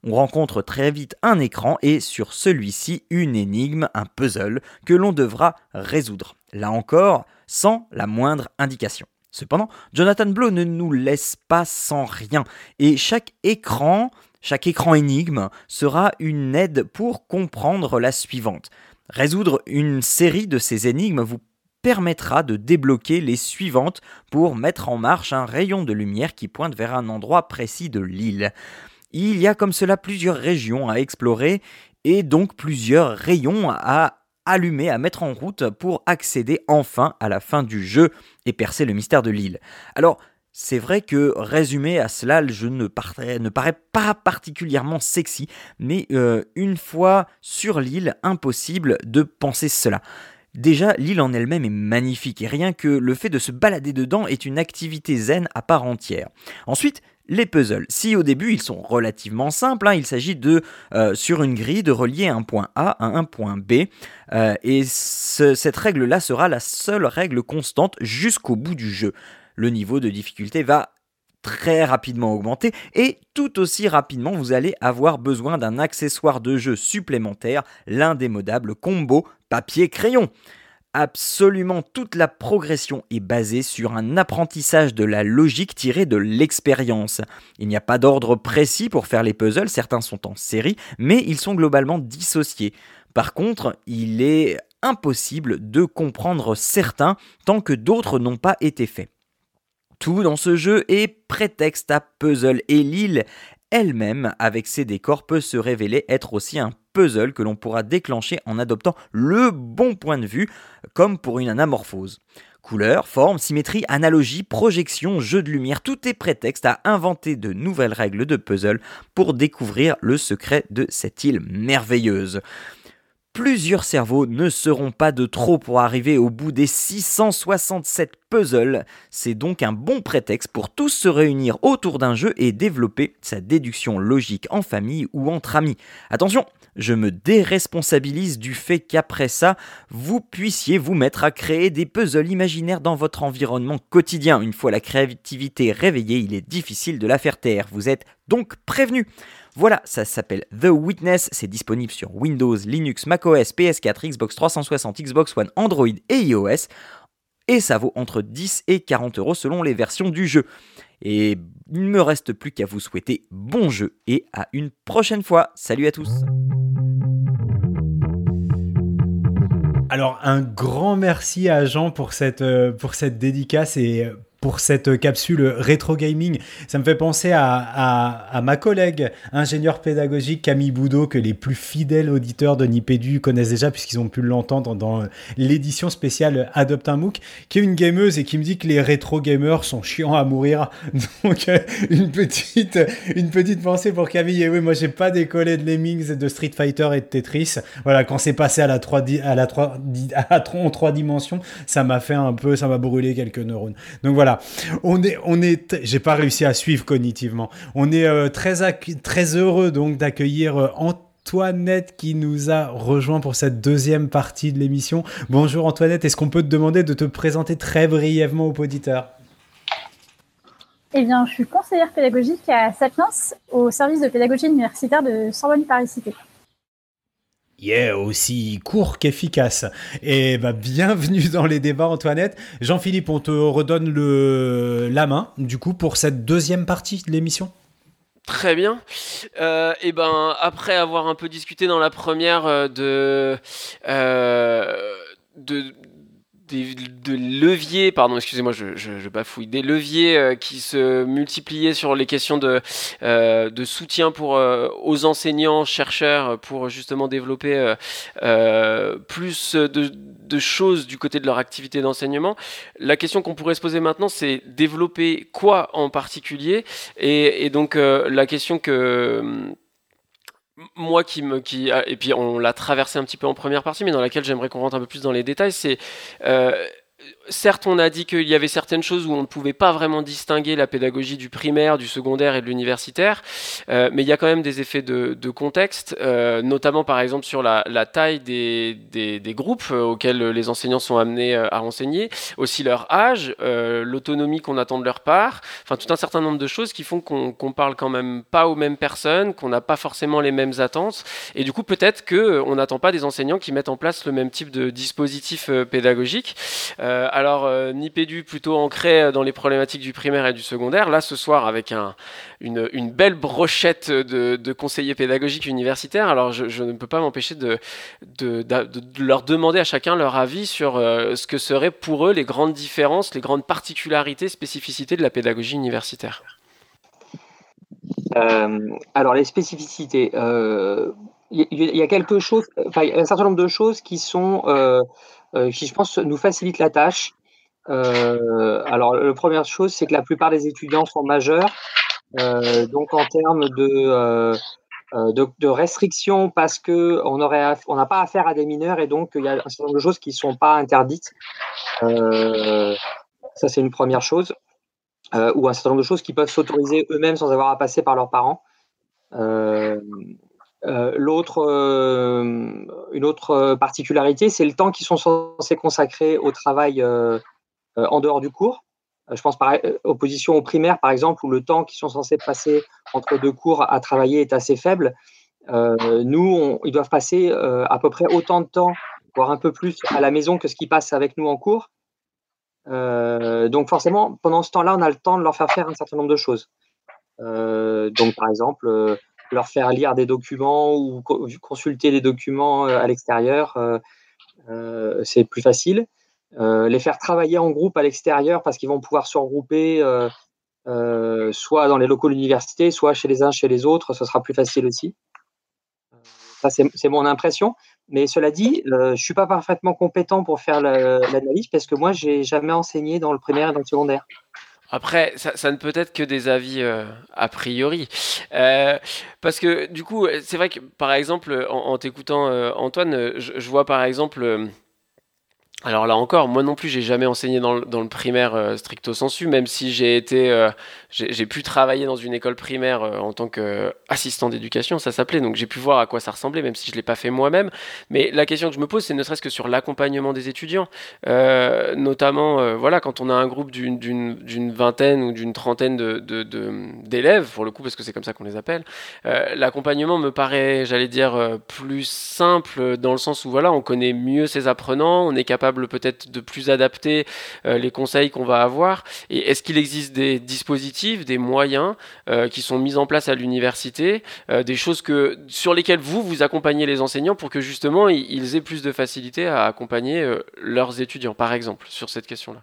On rencontre très vite un écran et sur celui-ci une énigme, un puzzle que l'on devra résoudre. Là encore, sans la moindre indication. Cependant, Jonathan Blow ne nous laisse pas sans rien et chaque écran, chaque écran énigme sera une aide pour comprendre la suivante. Résoudre une série de ces énigmes vous permettra de débloquer les suivantes pour mettre en marche un rayon de lumière qui pointe vers un endroit précis de l'île. Il y a comme cela plusieurs régions à explorer et donc plusieurs rayons à allumer, à mettre en route pour accéder enfin à la fin du jeu et percer le mystère de l'île. Alors, c'est vrai que résumé à cela, le jeu ne, paraît pas particulièrement sexy, mais euh, une fois sur l'île, impossible de penser cela. Déjà, l'île en elle-même est magnifique et rien que le fait de se balader dedans est une activité zen à part entière. Ensuite, les puzzles. Si au début ils sont relativement simples, hein, il s'agit de, euh, sur une grille, de relier un point A à un point B. Euh, et cette règle-là sera la seule règle constante jusqu'au bout du jeu le niveau de difficulté va très rapidement augmenter et tout aussi rapidement vous allez avoir besoin d'un accessoire de jeu supplémentaire, l'indémodable combo papier-crayon. Absolument toute la progression est basée sur un apprentissage de la logique tirée de l'expérience. Il n'y a pas d'ordre précis pour faire les puzzles, certains sont en série, mais ils sont globalement dissociés. Par contre, il est impossible de comprendre certains tant que d'autres n'ont pas été faits. Tout dans ce jeu est prétexte à puzzle et l'île elle-même, avec ses décors, peut se révéler être aussi un puzzle que l'on pourra déclencher en adoptant le bon point de vue, comme pour une anamorphose. Couleurs, forme, symétrie, analogie, projection, jeu de lumière, tout est prétexte à inventer de nouvelles règles de puzzle pour découvrir le secret de cette île merveilleuse. Plusieurs cerveaux ne seront pas de trop pour arriver au bout des 667 puzzles. C'est donc un bon prétexte pour tous se réunir autour d'un jeu et développer sa déduction logique en famille ou entre amis. Attention, je me déresponsabilise du fait qu'après ça, vous puissiez vous mettre à créer des puzzles imaginaires dans votre environnement quotidien. Une fois la créativité réveillée, il est difficile de la faire taire. Vous êtes donc prévenu. Voilà, ça s'appelle The Witness, c'est disponible sur Windows, Linux, macOS, PS4, Xbox 360, Xbox One, Android et iOS, et ça vaut entre 10 et 40 euros selon les versions du jeu. Et il ne me reste plus qu'à vous souhaiter bon jeu et à une prochaine fois. Salut à tous alors un grand merci à Jean pour cette, euh, pour cette dédicace et pour cette capsule rétro gaming. Ça me fait penser à, ma collègue ingénieur pédagogique Camille Boudot, que les plus fidèles auditeurs de Nipédu connaissent déjà, puisqu'ils ont pu l'entendre dans l'édition spéciale Adopte un MOOC, qui est une gameuse et qui me dit que les rétro gamers sont chiants à mourir. (laughs) Donc, une petite, une petite pensée pour Camille. Et oui, moi, j'ai pas décollé de Lemmings, de Street Fighter et de Tetris. Voilà, quand c'est passé à la 3, à la 3, à 3 dimensions, ça m'a fait un peu, ça m'a brûlé quelques neurones. Donc voilà, on est, j'ai pas réussi à suivre cognitivement. On est euh, très, très heureux donc d'accueillir euh, Antoinette qui nous a rejoint pour cette deuxième partie de l'émission. Bonjour Antoinette, est-ce qu'on peut te demander de te présenter très brièvement aux auditeurs? Eh bien, je suis conseillère pédagogique à Sapiens, au service de pédagogie universitaire de Sorbonne Paris Cité. Yeah, aussi court qu'efficace. Et bah, bienvenue dans les débats, Antoinette. Jean-Philippe, on te redonne le, la main, du coup, pour cette deuxième partie de l'émission. Très bien. Euh, et ben après avoir un peu discuté dans la première euh, de, euh, de des de leviers, pardon, excusez-moi, je, je, bafouille, des leviers euh, qui se multipliaient sur les questions de, euh, de soutien pour, euh, aux enseignants, chercheurs, pour justement développer plus de, de, choses du côté de leur activité d'enseignement. La question qu'on pourrait se poser maintenant, c'est développer quoi en particulier? Et, et donc la question que moi qui me qui et puis on l'a traversé un petit peu en première partie mais dans laquelle j'aimerais qu'on rentre un peu plus dans les détails c'est euh, certes, on a dit qu'il y avait certaines choses où on ne pouvait pas vraiment distinguer la pédagogie du primaire, du secondaire et de l'universitaire, euh, mais il y a quand même des effets de, contexte, euh, notamment par exemple sur la, taille des, des, groupes euh, auxquels les enseignants sont amenés à enseigner, aussi leur âge, l'autonomie qu'on attend de leur part, enfin tout un certain nombre de choses qui font qu'on parle quand même pas aux mêmes personnes, qu'on n'a pas forcément les mêmes attentes, et du coup peut-être qu'on n'attend pas des enseignants qui mettent en place le même type de dispositif pédagogique alors euh, Nipédu plutôt ancré euh, dans les problématiques du primaire et du secondaire. Là, ce soir, avec une, belle brochette de, conseillers pédagogiques universitaires. Alors, je, ne peux pas m'empêcher de, leur demander à chacun leur avis sur euh, ce que seraient pour eux les grandes différences, les grandes particularités, spécificités de la pédagogie universitaire. alors, les spécificités. Il y, a quelque chose, un certain nombre de choses qui sont qui, je pense, nous facilite la tâche. Euh, alors, la première chose, c'est que la plupart des étudiants sont majeurs. Euh, donc, en termes de, de, restrictions, parce qu'on n'a on pas affaire à des mineurs et donc il y a un certain nombre de choses qui ne sont pas interdites. ça, c'est une première chose. ou un certain nombre de choses qui peuvent s'autoriser eux-mêmes sans avoir à passer par leurs parents. Euh, l'autre, euh, une autre particularité, c'est le temps qu'ils sont censés consacrer au travail euh, en dehors du cours. Je pense par opposition au primaire, par exemple, où le temps qu'ils sont censés passer entre deux cours à travailler est assez faible. nous, ils doivent passer à peu près autant de temps, voire un peu plus, à la maison que ce qu'ils passent avec nous en cours. donc forcément, pendant ce temps-là, on a le temps de leur faire faire un certain nombre de choses. donc par exemple, leur faire lire des documents ou consulter des documents euh, à l'extérieur, euh, euh, c'est plus facile. les faire travailler en groupe à l'extérieur parce qu'ils vont pouvoir se regrouper soit dans les locaux de l'université, soit chez les uns, chez les autres, ce sera plus facile aussi. Ça, c'est mon impression. Mais cela dit, je ne suis pas parfaitement compétent pour faire l'analyse parce que moi, j'ai jamais enseigné dans le primaire et dans le secondaire. Après, ça, ne peut être que des avis euh, a priori. Euh, parce que du coup, c'est vrai que par exemple, en, t'écoutant euh, Antoine, je, vois par exemple alors là encore, moi non plus, j'ai jamais enseigné dans le, primaire euh, stricto sensu, même si j'ai été, euh, j'ai pu travailler dans une école primaire euh, en tant qu'assistant d'éducation, ça s'appelait, donc j'ai pu voir à quoi ça ressemblait, même si je l'ai pas fait moi-même. Mais la question que je me pose, c'est ne serait-ce que sur l'accompagnement des étudiants, notamment, voilà, quand on a un groupe d'une vingtaine ou d'une trentaine d'élèves, pour le coup, parce que c'est comme ça qu'on les appelle, l'accompagnement me paraît, j'allais dire, plus simple dans le sens où voilà, on connaît mieux ses apprenants, on est capable peut-être de plus adapter euh, les conseils qu'on va avoir Et est-ce qu'il existe des dispositifs, des moyens euh, qui sont mis en place à l'université, euh, des choses sur lesquelles vous, vous accompagnez les enseignants pour que justement ils aient plus de facilité à accompagner leurs étudiants, par exemple, sur cette question-là?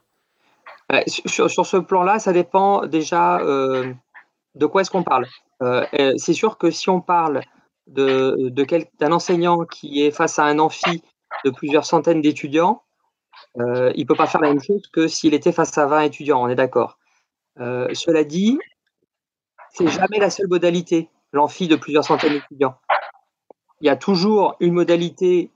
Sur, ce plan-là, ça dépend déjà de quoi est-ce qu'on parle. c'est sûr que si on parle d'un enseignant qui est face à un amphi de plusieurs centaines d'étudiants, euh, il ne peut pas faire la même chose que s'il était face à 20 étudiants, on est d'accord. Euh, cela dit, c'est jamais la seule modalité, l'amphi de plusieurs centaines d'étudiants. Il y a toujours une modalité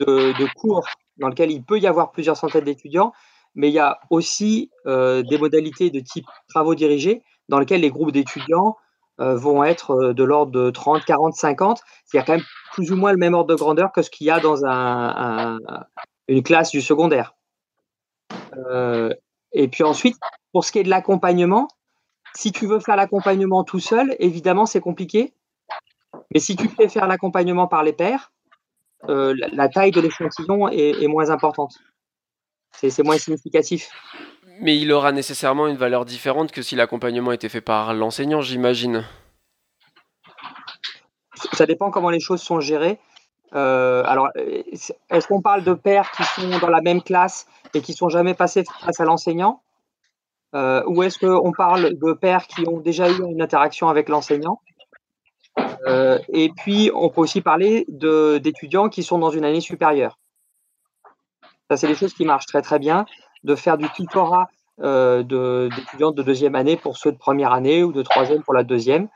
de, cours dans lequel il peut y avoir plusieurs centaines d'étudiants, mais il y a aussi euh, des modalités de type travaux dirigés dans lesquels les groupes d'étudiants vont être de l'ordre de 30, 40, 50. Il y a quand même plus ou moins le même ordre de grandeur que ce qu'il y a dans un, une classe du secondaire. Euh, et puis ensuite, pour ce qui est de l'accompagnement, si tu veux faire l'accompagnement tout seul, évidemment, c'est compliqué. Mais si tu fais faire l'accompagnement par les pairs, euh, la, taille de l'échantillon est, moins importante. C'est moins significatif. Mais il aura nécessairement une valeur différente que si l'accompagnement était fait par l'enseignant, j'imagine. Ça dépend comment les choses sont gérées. Euh, alors, est-ce qu'on parle de pères qui sont dans la même classe et qui sont jamais passés face à l'enseignant? Euh, Ou est-ce qu'on parle de pères qui ont déjà eu une interaction avec l'enseignant? Euh, Et puis, on peut aussi parler d'étudiants qui sont dans une année supérieure. Ça, c'est des choses qui marchent très très bien, de faire du tutorat d'étudiants de, deuxième année pour ceux de première année ou de troisième pour la deuxième.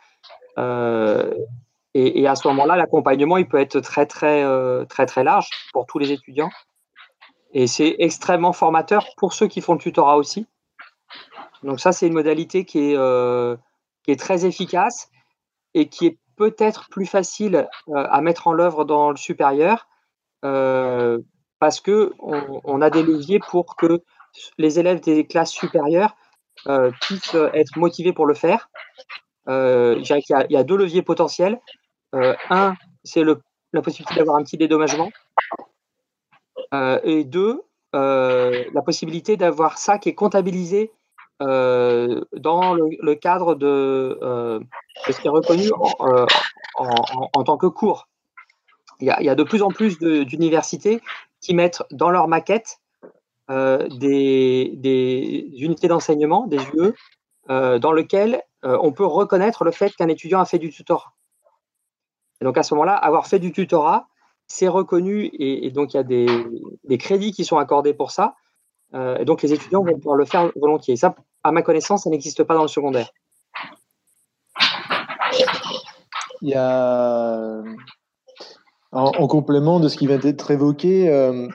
Et, à ce moment-là, l'accompagnement, il peut être très, très, euh, très, très large pour tous les étudiants. Et c'est extrêmement formateur pour ceux qui font le tutorat aussi. Donc ça, c'est une modalité qui est, euh, qui est très efficace et qui est peut-être plus facile euh, à mettre en œuvre dans le supérieur parce que on, a des leviers pour que les élèves des classes supérieures puissent être motivés pour le faire. je dirais qu'il y, y, a deux leviers potentiels. Un, c'est la possibilité d'avoir un petit dédommagement. et deux, la possibilité d'avoir ça qui est comptabilisé euh, dans le, cadre de, euh, ce qui est reconnu euh, en, tant que cours. Il y, a, de plus en plus d'universités qui mettent dans leur maquette des, unités d'enseignement, des UE, dans lesquelles on peut reconnaître le fait qu'un étudiant a fait du tutorat. Et donc à ce moment-là, avoir fait du tutorat, c'est reconnu et, donc il y a des, crédits qui sont accordés pour ça. Euh, et donc, les étudiants vont pouvoir le faire volontiers. Ça, à ma connaissance, ça n'existe pas dans le secondaire. Il y a, en, complément de ce qui vient d'être évoqué, euh,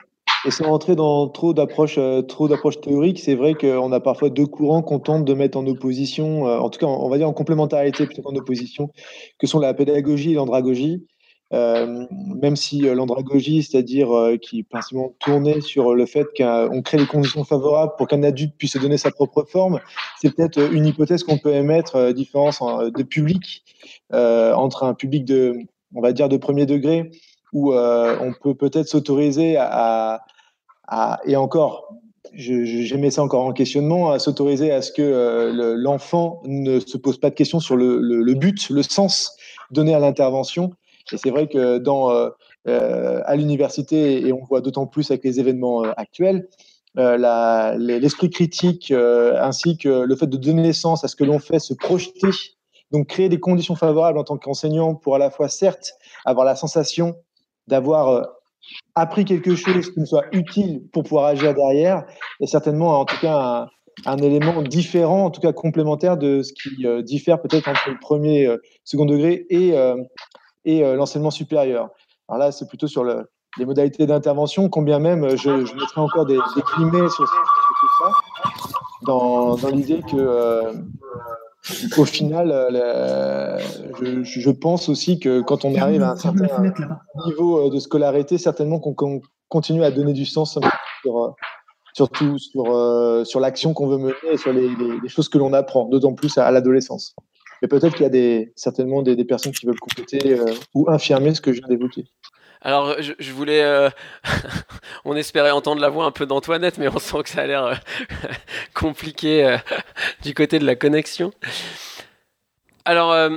et sans rentrer dans trop d'approches, euh, trop d'approches théoriques, c'est vrai qu'on a parfois deux courants qu'on tente de mettre en opposition, en tout cas, on va dire en complémentarité plutôt qu'en opposition, que sont la pédagogie et l'andragogie. Euh, même si euh, l'andragogie, c'est-à-dire euh, qui principalement tournait sur le fait qu'on crée les conditions favorables pour qu'un adulte puisse se donner sa propre forme, c'est peut-être une hypothèse qu'on peut émettre, différence de public entre un public de, on va dire, de premier degré, où on peut peut-être s'autoriser à, et encore, j'aimais ça encore en questionnement, à s'autoriser à ce que l'enfant ne se pose pas de questions sur le, but, le sens donné à l'intervention, et c'est vrai que dans, euh, euh, à l'université, et on voit d'autant plus avec les événements euh, actuels, l'esprit critique ainsi que le fait de donner naissance à ce que l'on fait, se projeter, donc créer des conditions favorables en tant qu'enseignant pour à la fois, certes, avoir la sensation d'avoir appris quelque chose qui me soit utile pour pouvoir agir derrière, et certainement, en tout cas, un, élément différent, en tout cas complémentaire de ce qui diffère peut-être entre le premier, second degré et, et euh, l'enseignement supérieur. Alors là, c'est plutôt sur le, les modalités d'intervention, combien même euh, je, je mettrai encore des, des sur, tout ça, dans, l'idée que, euh, au final, je, je, pense aussi que quand on arrive à un certain niveau de scolarité, certainement qu'on continue à donner du sens sur, surtout sur, sur l'action qu'on veut mener et sur les, les, les choses que l'on apprend, d'autant plus à l'adolescence. Mais peut-être qu'il y a des, certainement des, personnes qui veulent compléter euh, ou infirmer ce que je viens d'évoquer. Alors, je, voulais. Euh, (laughs) on espérait entendre la voix un peu d'Antoinette, mais on sent que ça a l'air euh, (laughs) compliqué (laughs) du côté de la connexion. Alors,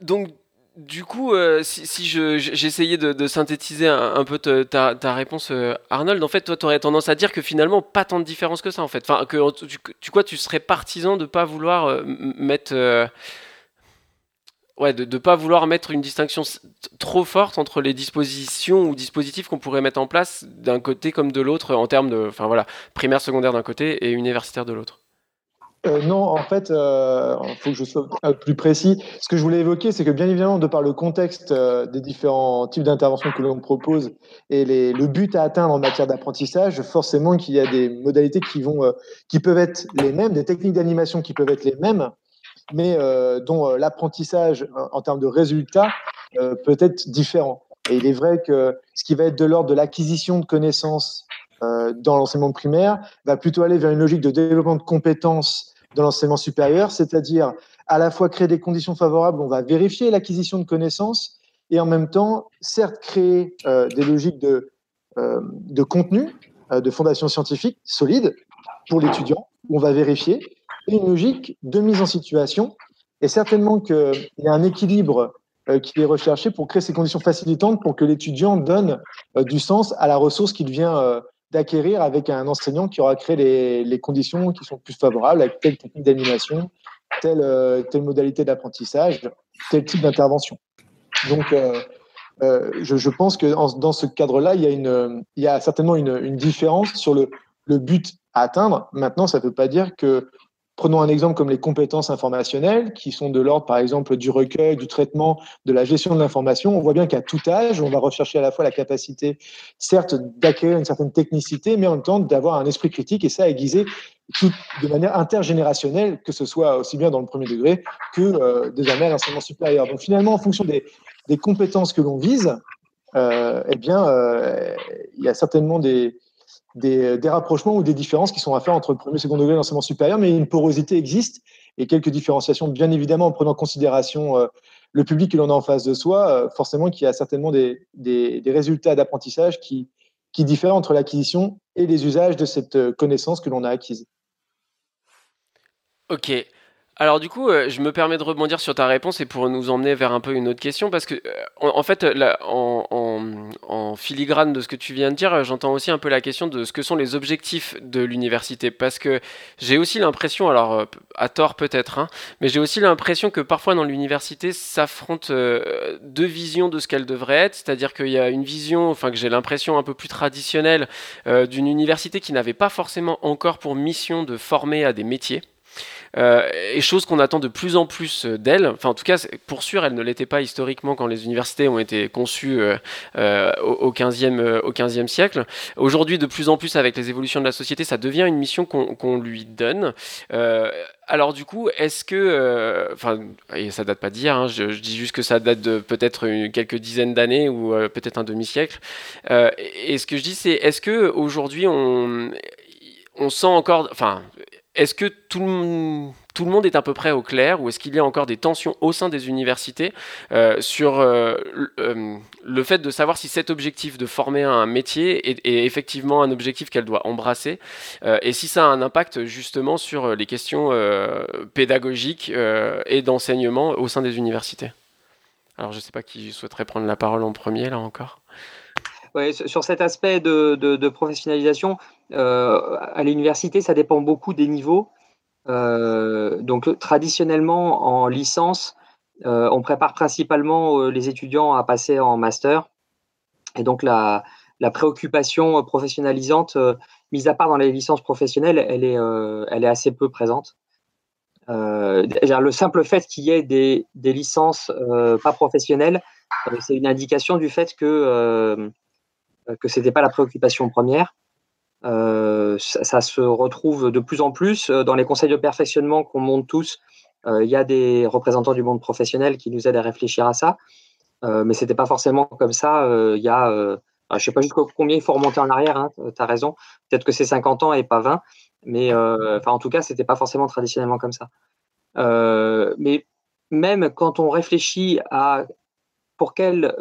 donc, du coup, euh, si, j'essayais de, synthétiser un, peu ta, réponse, euh, Arnold, en fait, toi, tu aurais tendance à dire que finalement, pas tant de différence que ça, en fait. Enfin, que tu, quoi, tu serais partisan de pas vouloir euh, mettre. Ouais, de ne pas vouloir mettre une distinction trop forte entre les dispositions ou dispositifs qu'on pourrait mettre en place d'un côté comme de l'autre, en termes de. Enfin, voilà, primaire, secondaire d'un côté et universitaire de l'autre. Euh, non, en fait, il euh, faut que je sois plus précis. Ce que je voulais évoquer, c'est que bien évidemment, de par le contexte euh, des différents types d'interventions que l'on propose et le but à atteindre en matière d'apprentissage, forcément qu'il y a des modalités qui, vont, qui peuvent être les mêmes, des techniques d'animation qui peuvent être les mêmes, mais dont l'apprentissage en termes de résultats peut être différent. Et il est vrai que ce qui va être de l'ordre de l'acquisition de connaissances euh, dans l'enseignement primaire va plutôt aller vers une logique de développement de compétences dans l'enseignement supérieur, c'est-à-dire à la fois créer des conditions favorables, on va vérifier l'acquisition de connaissances et en même temps, certes, créer euh, des logiques de, euh, de contenu, de fondation scientifique solide pour l'étudiant, où on va vérifier, une logique de mise en situation. Et certainement qu'il y a un équilibre qui est recherché pour créer ces conditions facilitantes pour que l'étudiant donne du sens à la ressource qu'il vient d'acquérir avec un enseignant qui aura créé les, conditions qui sont plus favorables avec telle technique d'animation, telle, euh, telle modalité d'apprentissage, tel type d'intervention. Donc, euh, euh, je, pense que dans ce cadre-là, il, y a il y a certainement une, une différence sur le, le but à atteindre. Maintenant, ça ne veut pas dire que Prenons un exemple comme les compétences informationnelles, qui sont de l'ordre, par exemple, du recueil, du traitement, de la gestion de l'information. On voit bien qu'à tout âge, on va rechercher à la fois la capacité, certes, d'acquérir une certaine technicité, mais en même temps d'avoir un esprit critique, et ça aiguisé de manière intergénérationnelle, que ce soit aussi bien dans le premier degré que euh, désormais à l'enseignement supérieur. Donc finalement, en fonction des, des compétences que l'on vise, euh, eh bien, euh, il y a certainement des, des, rapprochements ou des différences qui sont à faire entre le premier et le second degré de l'enseignement supérieur, mais une porosité existe et quelques différenciations, bien évidemment, en prenant en considération euh, le public que l'on a en face de soi, euh, forcément qu'il y a certainement des, des, des résultats d'apprentissage qui, qui diffèrent entre l'acquisition et les usages de cette euh, connaissance que l'on a acquise. Ok. Alors du coup, euh, je me permets de rebondir sur ta réponse et pour nous emmener vers un peu une autre question, parce que euh, en, fait, en, filigrane de ce que tu viens de dire, euh, j'entends aussi un peu la question de ce que sont les objectifs de l'université, parce que j'ai aussi l'impression, alors à tort peut-être, hein, mais j'ai aussi l'impression que parfois dans l'université s'affrontent deux visions de ce qu'elle devrait être, c'est-à-dire qu'il y a une vision, enfin que j'ai l'impression un peu plus traditionnelle d'une université qui n'avait pas forcément encore pour mission de former à des métiers. Euh, et chose qu'on attend de plus en plus euh, d'elle. Enfin, en tout cas, pour sûr, elle ne l'était pas historiquement quand les universités ont été conçues euh, au, 15e, au 15e siècle. Aujourd'hui, de plus en plus, avec les évolutions de la société, ça devient une mission qu'on lui donne. alors du coup, est-ce que, enfin, et ça date pas d'hier, hein, je, dis juste que ça date de peut-être quelques dizaines d'années ou peut-être un demi-siècle. et ce que je dis, c'est est-ce que aujourd'hui on on sent encore, enfin, est-ce que tout le, monde est à peu près au clair ou est-ce qu'il y a encore des tensions au sein des universités euh, sur euh, euh, le fait de savoir si cet objectif de former un métier est, effectivement un objectif qu'elle doit embrasser et si ça a un impact justement sur les questions pédagogiques et d'enseignement au sein des universités? Alors je ne sais pas qui souhaiterait prendre la parole en premier là encore. Sur cet aspect de, professionnalisation, à l'université, ça dépend beaucoup des niveaux. Euh, donc, traditionnellement, en licence, euh, on prépare principalement les étudiants à passer en master. Et donc, la, préoccupation professionnalisante, mise à part dans les licences professionnelles, elle est, assez peu présente. Euh, le simple fait qu'il y ait des, licences pas professionnelles, c'est une indication du fait que ce n'était pas la préoccupation première. Euh, ça, se retrouve de plus en plus euh, dans les conseils de perfectionnement qu'on monte tous. Euh, il y a des représentants du monde professionnel qui nous aident à réfléchir à ça, mais c'était pas forcément comme ça. Il y a, je sais pas jusqu'à combien il faut remonter en arrière. Hein, tu as raison. Peut-être que c'est 50 ans et pas 20, mais enfin en tout cas c'était pas forcément traditionnellement comme ça. mais même quand on réfléchit à pour quel,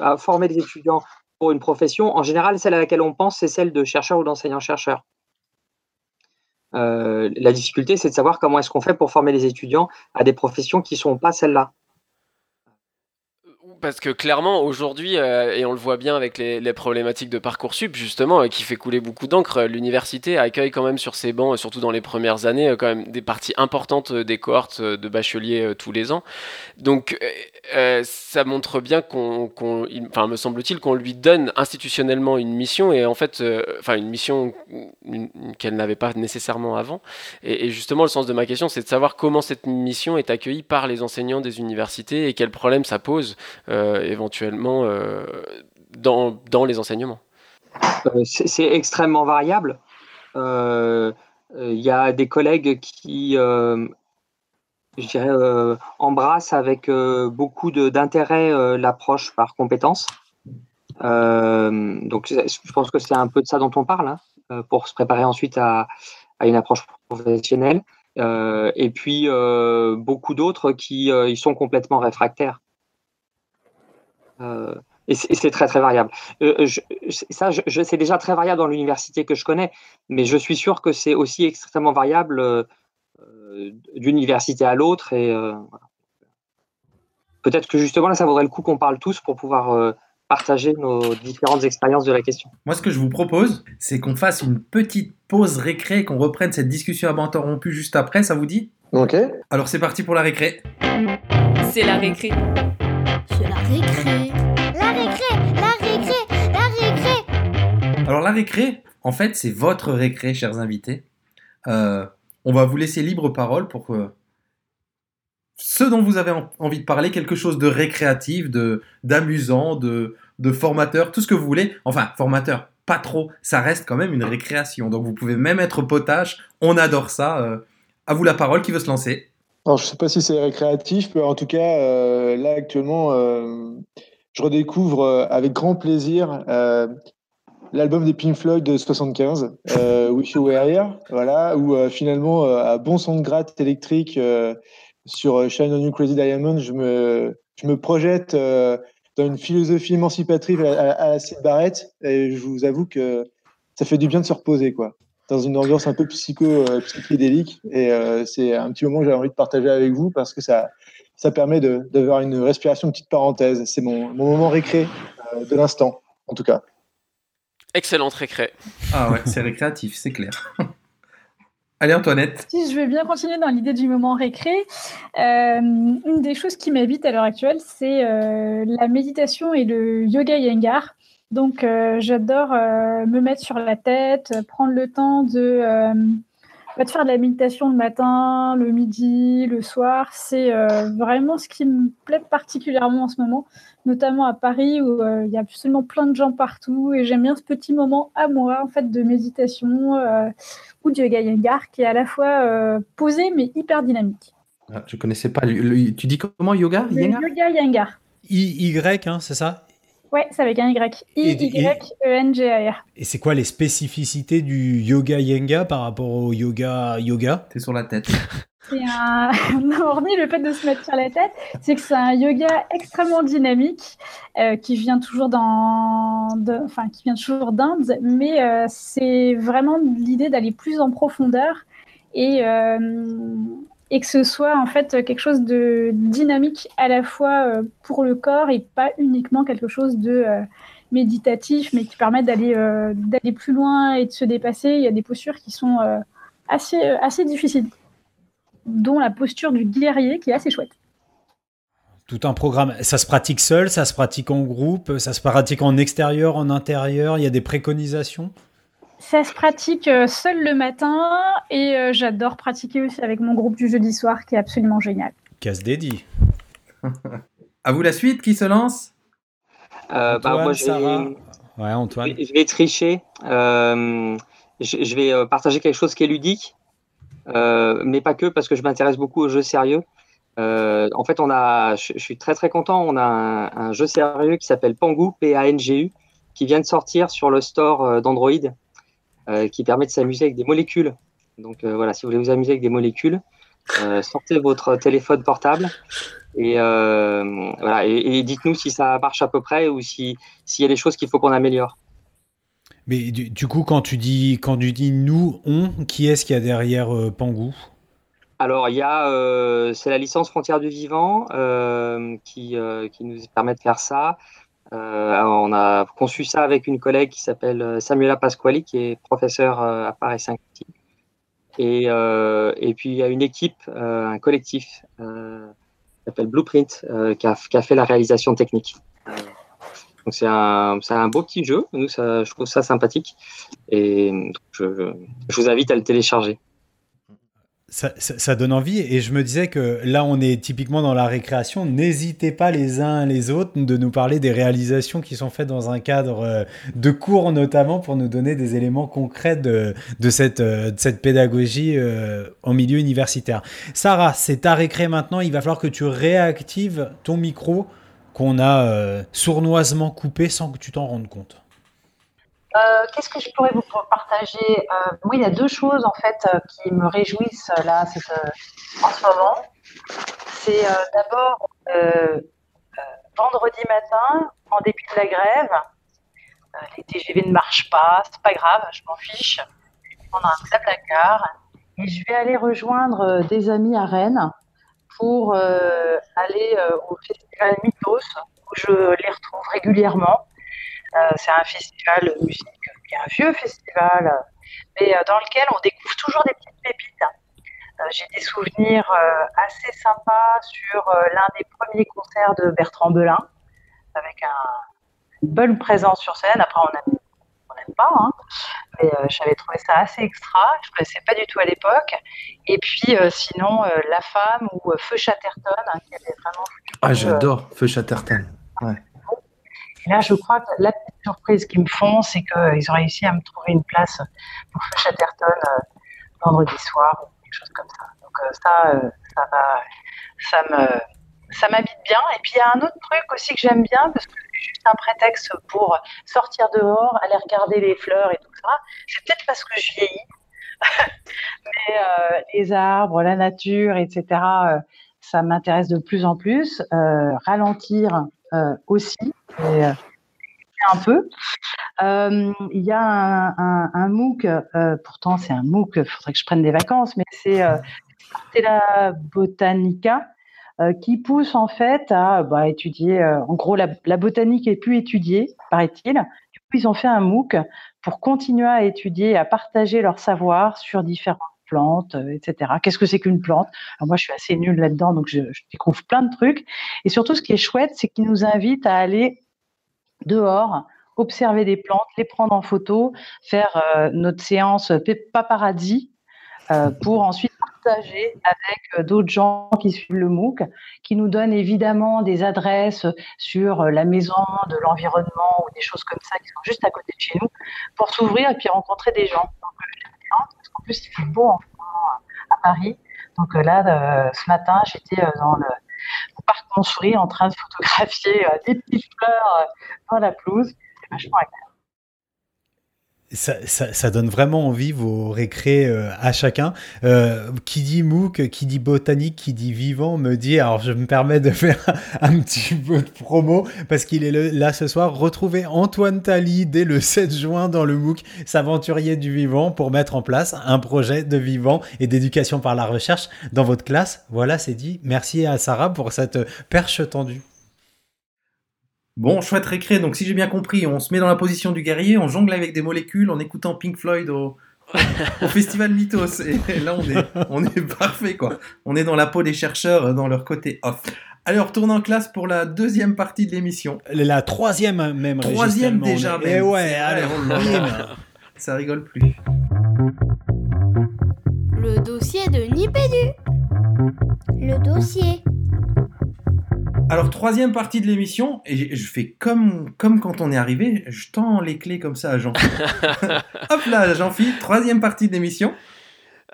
à former des étudiants une profession, en général, celle à laquelle on pense, c'est celle de chercheur ou d'enseignant-chercheur. Euh, la difficulté, c'est de savoir comment est-ce qu'on fait pour former les étudiants à des professions qui ne sont pas celles-là parce que clairement, aujourd'hui, euh, et on le voit bien avec les, problématiques de Parcoursup, justement, euh, qui fait couler beaucoup d'encre, euh, l'université accueille quand même sur ses bancs, surtout dans les premières années, quand même des parties importantes des cohortes de bacheliers tous les ans. Donc, ça montre bien qu'on, enfin, me semble-t-il, qu'on lui donne institutionnellement une mission, et en fait, enfin, une mission qu'elle n'avait pas nécessairement avant. Et, et, justement, le sens de ma question, c'est de savoir comment cette mission est accueillie par les enseignants des universités et quels problèmes ça pose. Euh, éventuellement euh, dans, dans, les enseignements euh, C'est extrêmement variable. Il y a des collègues qui je dirais, embrassent avec beaucoup d'intérêt l'approche par compétence. donc, je pense que c'est un peu de ça dont on parle, hein, pour se préparer ensuite à, à une approche professionnelle. et puis, beaucoup d'autres qui ils sont complètement réfractaires. Euh, et c'est très très variable. Euh, ça, je, c'est déjà très variable dans l'université que je connais, mais je suis sûr que c'est aussi extrêmement variable euh, d'une université à l'autre. Et peut-être que justement là, ça vaudrait le coup qu'on parle tous pour pouvoir partager nos différentes expériences de la question. Moi, ce que je vous propose, c'est qu'on fasse une petite pause récré, qu'on reprenne cette discussion à banc interrompu juste après. Ça vous dit? Ok. Alors c'est parti pour la récré. C'est la récré. C'est la récré. La récré, la récré, la récré. Alors la récré, en fait, c'est votre récré, chers invités. Euh, On va vous laisser libre parole pour euh, ce dont vous avez en- envie de parler, quelque chose de récréatif, de d'amusant, de, de formateur, tout ce que vous voulez. Enfin, formateur, pas trop, ça reste quand même une récréation. Donc vous pouvez même être potage, on adore ça. euh. à vous la parole, qui veut se lancer Alors, je sais pas si c'est récréatif, mais en tout cas, euh, là actuellement, euh, je redécouvre euh, avec grand plaisir l'album des Pink Floyd de 75, euh, Wish You Were Here, voilà, où finalement, à bon son de gratte électrique sur Shine on You Crazy Diamond, je me, je me projette dans une philosophie émancipatrice à, à, à Syd Barrett, et je vous avoue que ça fait du bien de se reposer, quoi dans une ambiance un peu psycho, euh, psychédélique. Et euh, c'est un petit moment que j'avais envie de partager avec vous parce que ça, ça permet de- d'avoir une respiration, une petite parenthèse. C'est mon, mon moment récré euh, de l'instant, en tout cas. Excellente récré. Ah ouais, c'est récréatif, c'est clair. (laughs) Allez Antoinette. Si je veux bien continuer dans l'idée du moment récré, euh, une des choses qui m'habite à l'heure actuelle, c'est euh, la méditation et le yoga yengar. Donc, euh, j'adore euh, me mettre sur la tête, prendre le temps de, euh, bah, de faire de la méditation le matin, le midi, le soir. C'est euh, vraiment ce qui me plaît particulièrement en ce moment, notamment à Paris où euh, il y a absolument plein de gens partout. Et j'aime bien ce petit moment à moi, en fait, de méditation euh, ou de yoga yengar qui est à la fois euh, posé mais hyper dynamique. Ah, je connaissais pas. le- le- tu dis comment yoga Yengar yoga? yengar. I, Y, hein, c'est ça? Ouais, c'est avec un Y. I-Y-E-N-G-A-R. Et c'est quoi les spécificités du yoga yenga par rapport au yoga yoga? T'es sur la tête. (laughs) C'est un... (laughs) hormis le fait de se mettre sur la tête, c'est que c'est un yoga extrêmement dynamique euh, qui vient toujours dans, de- enfin qui vient toujours d'Inde, mais euh, c'est vraiment l'idée d'aller plus en profondeur et euh, et que ce soit en fait quelque chose de dynamique à la fois euh, pour le corps et pas uniquement quelque chose de euh, méditatif, mais qui permet d'aller euh, d'aller plus loin et de se dépasser. Il y a des postures qui sont assez assez difficiles dont la posture du guerrier qui est assez chouette. Tout un programme. Ça se pratique seul, ça se pratique en groupe, ça se pratique en extérieur, en intérieur. Il y a des préconisations? Ça se pratique euh, seul le matin et euh, j'adore pratiquer aussi avec mon groupe du jeudi soir qui est absolument génial. Casse dédié. (laughs) À vous la suite, qui se lance? Euh, bah, moi, je Sarah. vais, Ouais, Antoine. je vais- je vais tricher. Euh, je, je vais partager quelque chose qui est ludique, euh, mais pas que, parce que je m'intéresse beaucoup aux jeux sérieux. Euh, en fait, on a, je, je suis très très content. On a un, un jeu sérieux qui s'appelle Pangu, P-A-N-G-U, qui vient de sortir sur le store d'Android, euh, qui permet de s'amuser avec des molécules. Donc euh, voilà, si vous voulez vous amuser avec des molécules, euh, sortez votre téléphone portable et, euh, voilà, et, et dites-nous si ça marche à peu près ou si s'il y a des choses qu'il faut qu'on améliore. Mais du, du coup, quand tu dis quand tu dis nous, on, qui est-ce qu'il y a derrière euh, Pangou? Alors, il y a, euh, c'est la licence Frontières du Vivant euh, qui, euh, qui nous permet de faire ça. Euh, on a conçu ça avec une collègue qui s'appelle euh, Samuela Pasquali, qui est professeure euh, à Paris 5 et, et puis, il y a une équipe, un collectif qui s'appelle Blueprint, qui, a, fait la réalisation technique. Donc, c'est un, un beau petit jeu. Nous, je trouve ça sympathique. Et je vous invite à le télécharger. Ça, donne envie et je me disais que là on est typiquement dans la récréation. N'hésitez pas les uns les autres de nous parler des réalisations qui sont faites dans un cadre euh, de cours notamment pour nous donner des éléments concrets de, cette, euh, de cette pédagogie euh, en milieu universitaire. Sarah, c'est ta récré maintenant. Il va falloir que tu réactives ton micro qu'on a sournoisement coupé sans que tu t'en rendes compte. Euh, Qu'est-ce que je pourrais vous partager? Euh, Moi, il y a deux choses en fait euh, qui me réjouissent euh, là en ce moment. C'est d'abord vendredi matin, en début de la grève, les TGV ne marchent pas, c'est pas grave, je m'en fiche. Je vais prendre un blablacar et je vais aller rejoindre des amis à Rennes pour aller au festival Mythos où je les retrouve régulièrement. Euh, c'est un festival de musique qui est un vieux festival, euh, mais euh, dans lequel on découvre toujours des petites pépites. Euh, J'ai des souvenirs euh, assez sympas sur euh, l'un des premiers concerts de Bertrand Belin, avec un, une bonne présence sur scène. Après, on n'aime on pas, hein. j'avais euh, j'avais trouvé ça assez extra. Je ne connaissais pas du tout à l'époque. Et puis, euh, sinon, euh, La Femme ou euh, Feu Chatterton, hein, qui avait vraiment. Ah, euh, j'adore Feu Chatterton. Ouais. Et là, je crois que la petite surprise qu'ils me font, c'est qu'ils ont réussi à me trouver une place pour Feu Chatterton euh, vendredi soir ou quelque chose comme ça. Donc euh, ça, euh, ça me, ça m'habite bien. Et puis il y a un autre truc aussi que j'aime bien parce que c'est juste un prétexte pour sortir dehors, aller regarder les fleurs et tout ça. C'est peut-être parce que je vieillis, (laughs) mais euh, les arbres, la nature, etc. ça m'intéresse de plus en plus. Ralentir aussi. Et, euh, un peu. Euh, Il y a un, un, MOOC, euh, pourtant c'est un MOOC, il faudrait que je prenne des vacances, mais c'est euh, Stella Botanica euh, qui pousse en fait à bah, étudier, euh, en gros la, la botanique est plus étudiée, paraît-il. Ils ont fait un MOOC pour continuer à étudier, à partager leur savoir sur différentes plantes, euh, etc. Qu'est-ce que c'est qu'une plante? Moi, je suis assez nulle là-dedans, donc je, découvre plein de trucs. Et surtout, ce qui est chouette, c'est qu'ils nous invitent à aller dehors, observer des plantes, les prendre en photo, faire euh, notre séance paparazzi euh, pour ensuite partager avec d'autres gens qui suivent le MOOC, qui nous donnent évidemment des adresses sur la maison, de l'environnement ou des choses comme ça qui sont juste à côté de chez nous pour s'ouvrir et puis rencontrer des gens. Plus, il fait beau en moment à Paris. Donc euh, là, euh, ce matin, j'étais euh, dans le parc Montsouris en train de (laughs) photographier euh, des petites fleurs euh, dans la pelouse. C'est vachement agréable. Ça, ça, ça, donne vraiment envie vos récrés euh, à chacun. Euh, qui dit MOOC, qui dit botanique, qui dit vivant me dit, alors je me permets de (laughs) faire un petit peu de promo parce qu'il est là ce soir. Retrouvez Antoine Tally dès le 7 juin dans le MOOC S'aventurier du vivant pour mettre en place un projet de vivant et d'éducation par la recherche dans votre classe. Voilà, c'est dit. Merci à Sarah pour cette perche tendue. Bon, chouette récré. Donc, si j'ai bien compris, on se met dans la position du guerrier, on jongle avec des molécules en écoutant Pink Floyd au, au (laughs) festival Mythos. Et là, on est, on est parfait, quoi. On est dans la peau des chercheurs, dans leur côté off. Allez, on retourne en classe pour la deuxième partie de l'émission. La troisième, même. Troisième déjà, même. Et ouais, allez, on Ça rigole plus. Le dossier de Nipédu. Le dossier. Alors, troisième partie de l'émission, et je fais comme, comme quand on est arrivé, je tends les clés comme ça à jean (laughs) Hop là, Jean-Philippe, troisième partie de l'émission.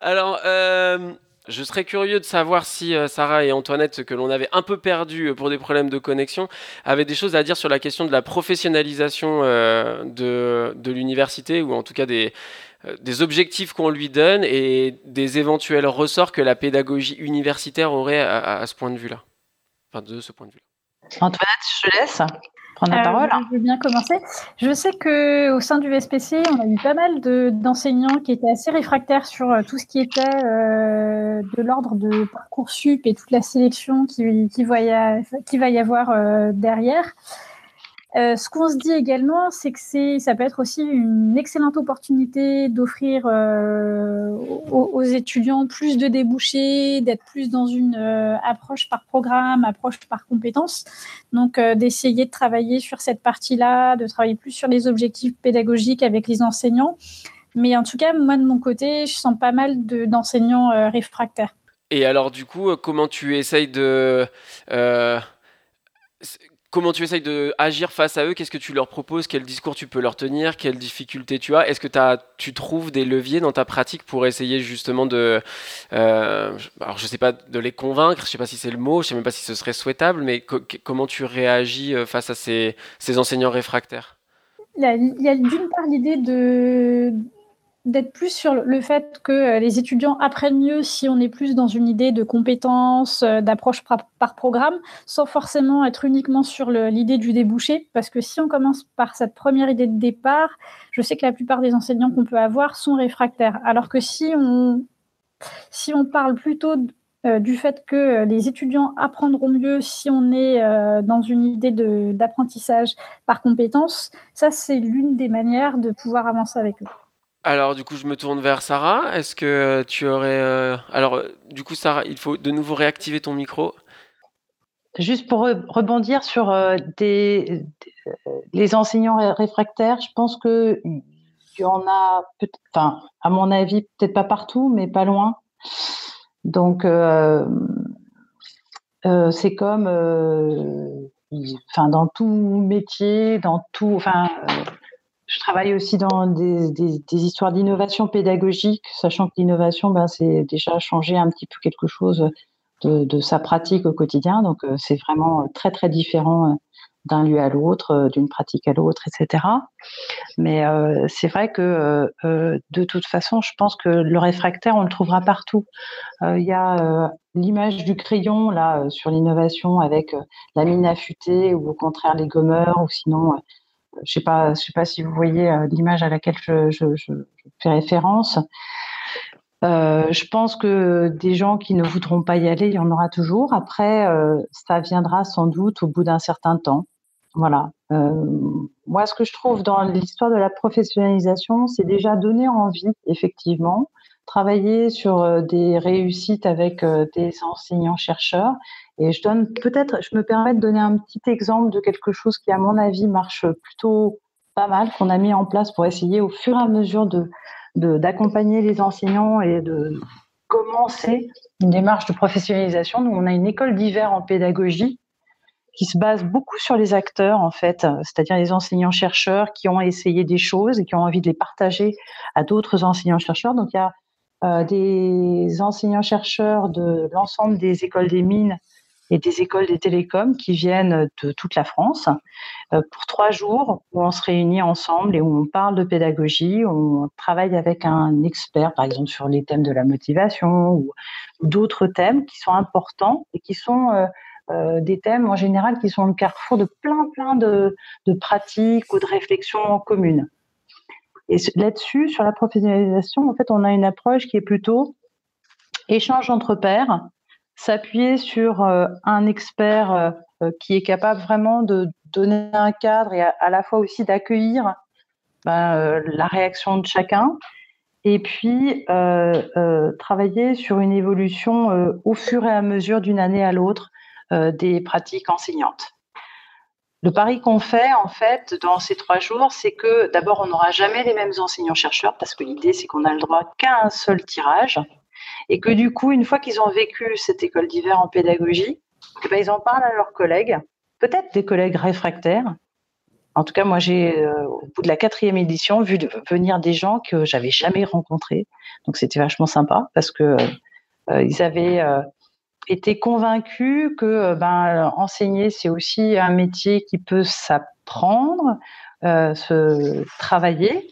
Alors, euh, je serais curieux de savoir si euh, Sarah et Antoinette, que l'on avait un peu perdu pour des problèmes de connexion, avaient des choses à dire sur la question de la professionnalisation euh, de, de l'université, ou en tout cas des, euh, des objectifs qu'on lui donne et des éventuels ressorts que la pédagogie universitaire aurait à ce point de vue-là. Enfin, de ce point de vue-là. Antoinette, je te laisse prendre la Euh, parole. Je veux bien commencer. Je sais que au sein du VSPC, on a eu pas mal de- d'enseignants qui étaient assez réfractaires sur euh, tout ce qui était euh, de l'ordre de Parcoursup et toute la sélection qui, qui, va, y a- qui va y avoir euh, derrière. Euh, ce qu'on se dit également, c'est que c'est, ça peut être aussi une excellente opportunité d'offrir euh, aux, étudiants plus de débouchés, d'être plus dans une euh, approche par programme, approche par compétence. Donc, d'essayer de travailler sur cette partie-là, de travailler plus sur les objectifs pédagogiques avec les enseignants. Mais en tout cas, moi, de mon côté, je sens pas mal de- d'enseignants réfractaires. Et alors, du coup, comment tu essayes de. Comment tu essayes de agir face à eux? Qu'est-ce que tu leur proposes? Quel discours tu peux leur tenir? Quelles difficultés tu as? Est-ce que tu trouves des leviers dans ta pratique pour essayer justement de, euh, alors je sais pas, de les convaincre. Je sais pas si c'est le mot. Je sais même pas si ce serait souhaitable. Mais comment tu réagis euh, face à ces, enseignants réfractaires? Il y a d'une part l'idée de d'être plus sur le fait que euh, les étudiants apprennent mieux si on est plus dans une idée de compétences, euh, d'approche par, programme, sans forcément être uniquement sur l'idée du débouché. Parce que si on commence par cette première idée de départ, je sais que la plupart des enseignants qu'on peut avoir sont réfractaires. Alors que si on, parle plutôt euh, du fait que les étudiants apprendront mieux si on est dans une idée d'apprentissage par compétence, ça c'est l'une des manières de pouvoir avancer avec eux. Alors, du coup, je me tourne vers Sarah. Est-ce que tu aurais. euh, Alors, du coup, Sarah, il faut de nouveau réactiver ton micro. Juste pour re- rebondir sur euh, les enseignants ré- réfractaires, je pense que il y en a, enfin, à mon avis, peut-être pas partout, mais pas loin. Donc, euh, c'est comme, enfin, dans tout métier, dans tout, enfin, je travaille aussi dans des, histoires d'innovation pédagogique, sachant que l'innovation, ben, c'est déjà changer un petit peu quelque chose de, sa pratique au quotidien. Donc, c'est vraiment très, très différent d'un lieu à l'autre, euh, d'une pratique à l'autre, etc. Mais euh, c'est vrai que euh, de toute façon, je pense que le réfractaire, on le trouvera partout. Il y a l'image du crayon là sur l'innovation avec la mine affûtée ou au contraire les gommeurs ou sinon je sais pas je sais pas si vous voyez l'image à laquelle je, fais référence euh, je pense que des gens qui ne voudront pas y aller, il y en aura toujours. Après, euh, ça viendra sans doute au bout d'un certain temps. Voilà. Euh, moi, ce que je trouve dans l'histoire de la professionnalisation, c'est déjà donner envie, effectivement, travailler sur des réussites avec des enseignants-chercheurs. Et je donne peut-être, je me permets de donner un petit exemple de quelque chose qui, à mon avis, marche plutôt pas mal, qu'on a mis en place pour essayer au fur et à mesure de d'accompagner les enseignants et de commencer une démarche de professionnalisation. Nous, on a une école d'hiver en pédagogie qui se base beaucoup sur les acteurs, en fait, c'est-à-dire les enseignants-chercheurs qui ont essayé des choses et qui ont envie de les partager à d'autres enseignants-chercheurs. Donc, il y a euh, des enseignants-chercheurs de l'ensemble des écoles des mines et des écoles des télécoms qui viennent de toute la France euh, pour trois jours où on se réunit ensemble et où on parle de pédagogie, où on travaille avec un expert, par exemple sur les thèmes de la motivation ou d'autres thèmes qui sont importants et qui sont euh, euh, des thèmes en général qui sont le carrefour de plein plein de, de pratiques ou de réflexions communes. Et là-dessus, sur la professionnalisation, en fait, on a une approche qui est plutôt échange entre pairs, s'appuyer sur euh, un expert euh, euh, qui est capable vraiment de donner un cadre et à, la fois aussi d'accueillir ben, la réaction de chacun et puis travailler sur une évolution au fur et à mesure d'une année à l'autre des pratiques enseignantes. Le pari qu'on fait, en fait, dans ces trois jours, c'est que d'abord, on n'aura jamais les mêmes enseignants-chercheurs, parce que l'idée, c'est qu'on a le droit qu'à un seul tirage et que du coup, une fois qu'ils ont vécu cette école d'hiver en pédagogie, eh ben, ils en parlent à leurs collègues, peut-être des collègues réfractaires. En tout cas, moi, j'ai, euh, au bout de la quatrième édition, vu venir des gens que j'avais jamais rencontrés. Donc, c'était vachement sympa parce que euh, ils avaient euh, été convaincus que ben, enseigner, c'est aussi un métier qui peut s'apprendre, se travailler,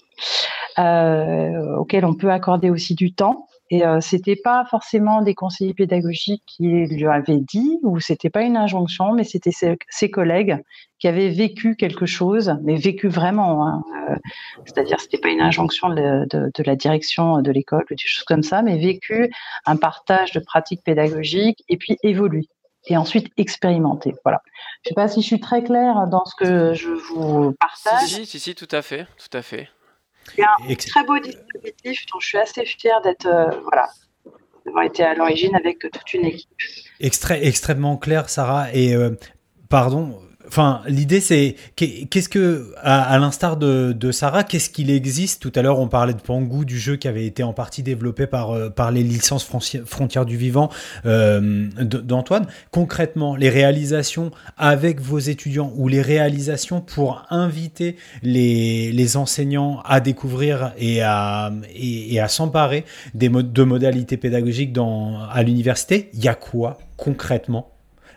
auquel on peut accorder aussi du temps. Et euh, c'était pas forcément des conseillers pédagogiques qui lui avaient dit, ou c'était pas une injonction, mais c'était ses, collègues qui avaient vécu quelque chose, mais vécu vraiment. Hein. Euh, c'est-à-dire, c'était pas une injonction de, la direction de l'école ou des choses comme ça, mais vécu un partage de pratiques pédagogiques et puis évolué et ensuite expérimenter. Voilà. Je sais pas si je suis très claire dans ce que je vous partage. Si, si, si, tout à fait, tout à fait. C'est un très beau dispositif dont je suis assez fière d'être, euh, voilà, d'avoir été à l'origine avec toute une équipe. extrêmement clair, Sarah. Et euh, pardon, Enfin, l'idée c'est qu'est-ce que, à, l'instar de, Sarah, qu'est-ce qu'il existe? Tout à l'heure, on parlait de Pangou, du jeu qui avait été en partie développé par, euh, par les licences frontières du vivant euh, d'Antoine. Concrètement, les réalisations avec vos étudiants ou les réalisations pour inviter les, les enseignants à découvrir et à, et, à s'emparer des de modalités pédagogiques dans, à l'université, il y a quoi concrètement?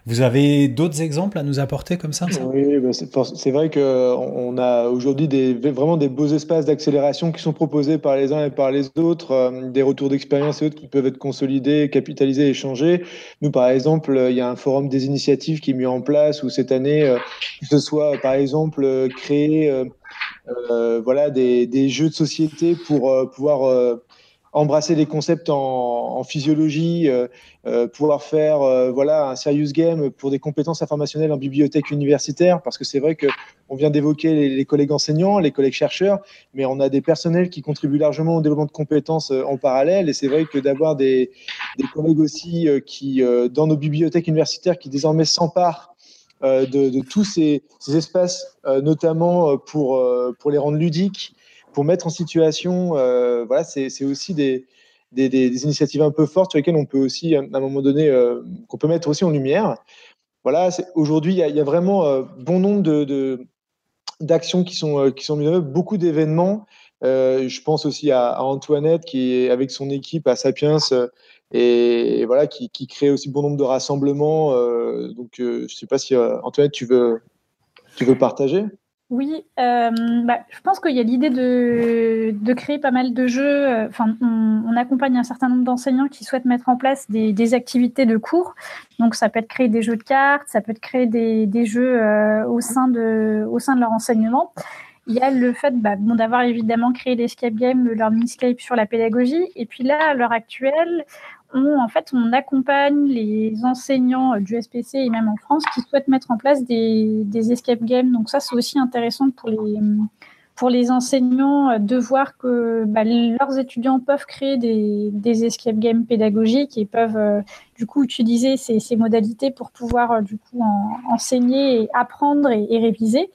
Vous avez d'autres exemples à nous apporter comme ça, Oui, bah, c'est vrai qu'on a aujourd'hui vraiment des beaux espaces d'accélération qui sont proposés par les uns et par les autres, euh, des retours d'expérience et autres qui peuvent être consolidés, capitalisés, échangés. Nous, par exemple, il y a un forum des initiatives qui est mis en place où cette année, euh, que ce soit par exemple créer euh, voilà, des, jeux de société pour pouvoir embrasser les concepts en, physiologie, euh, euh, pouvoir faire euh, voilà un serious game pour des compétences informationnelles en bibliothèque universitaire, parce que c'est vrai que on vient d'évoquer les, collègues enseignants, les collègues chercheurs, mais on a des personnels qui contribuent largement au développement de compétences en parallèle, et c'est vrai que d'avoir des, des, collègues aussi qui dans nos bibliothèques universitaires qui désormais s'emparent de, tous ces, ces espaces, notamment pour les rendre ludiques, pour mettre en situation. voilà, c'est aussi des, initiatives un peu fortes sur lesquelles on peut aussi, à un moment donné, qu'on peut mettre aussi en lumière. Voilà, aujourd'hui, il y, a vraiment bon nombre d'actions qui sont, qui sont mises en œuvre, beaucoup d'événements. je pense aussi à, Antoinette qui est avec son équipe à Sapiens et voilà qui, qui, crée aussi bon nombre de rassemblements. donc, je ne sais pas si Antoinette, tu veux, tu veux partager? Oui, euh, bah, je pense qu'il y a l'idée de, créer pas mal de jeux. Euh, enfin, on, accompagne un certain nombre d'enseignants qui souhaitent mettre en place des, activités de cours. Donc, ça peut être créer des jeux de cartes, ça peut être créer des, jeux euh, au, sein de, au sein de leur enseignement. Il y a le fait bah, d'avoir évidemment créé l'escape game, le learning escape sur la pédagogie. Et puis là, à l'heure actuelle, on, accompagne les enseignants du SPC et même en France qui souhaitent mettre en place des, escape games. Donc ça, c'est aussi intéressant pour les, enseignants de voir que bah, leurs étudiants peuvent créer des, escape games pédagogiques et peuvent euh, du coup utiliser ces, modalités pour pouvoir euh, du coup enseigner, apprendre et réviser.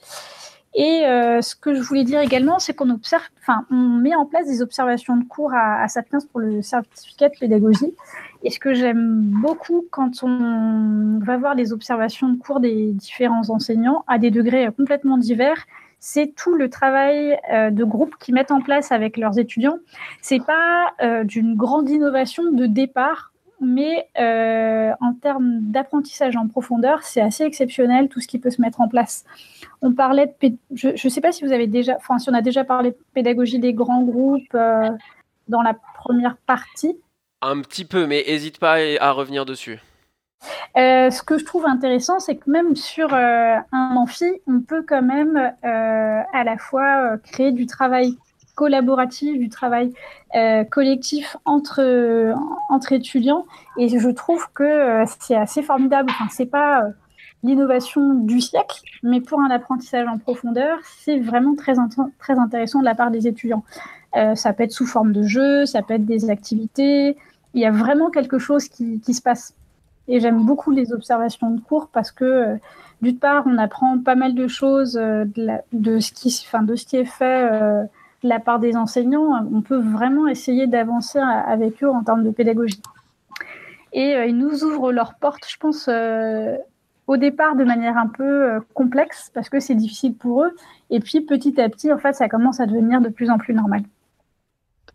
Et euh, ce que je voulais dire également, c'est qu'on observe, enfin, on met en place des observations de cours à, à Sapiens pour le certificat de pédagogie. Et ce que j'aime beaucoup quand on va voir les observations de cours des différents enseignants à des degrés complètement divers, c'est tout le travail euh, de groupe qu'ils mettent en place avec leurs étudiants. C'est pas euh, d'une grande innovation de départ mais euh, en termes d'apprentissage en profondeur, c'est assez exceptionnel tout ce qui peut se mettre en place. On parlait de, je ne sais pas si vous avez déjà, enfin si on a déjà parlé de pédagogie des grands groupes euh, dans la première partie. Un petit peu, mais n'hésite pas à revenir dessus. Euh, ce que je trouve intéressant, c'est que même sur un amphi, on peut quand même à la fois créer du travail collaboratif, du travail euh, collectif entre, entre étudiants. Et je trouve que euh, c'est assez formidable. Enfin, c'est pas euh, l'innovation du siècle, mais pour un apprentissage en profondeur, c'est vraiment très, très intéressant de la part des étudiants. ça peut être sous forme de jeu, ça peut être des activités. Il y a vraiment quelque chose qui, qui se passe. Et j'aime beaucoup les observations de cours parce que, d'une part, on apprend pas mal de choses de, de, ce, qui, enfin, de ce qui est fait la part des enseignants, on peut vraiment essayer d'avancer avec eux en termes de pédagogie. Et euh, ils nous ouvrent leurs portes, je pense, euh, au départ de manière un peu euh, complexe parce que c'est difficile pour eux. Et puis petit à petit, en fait, ça commence à devenir de plus en plus normal.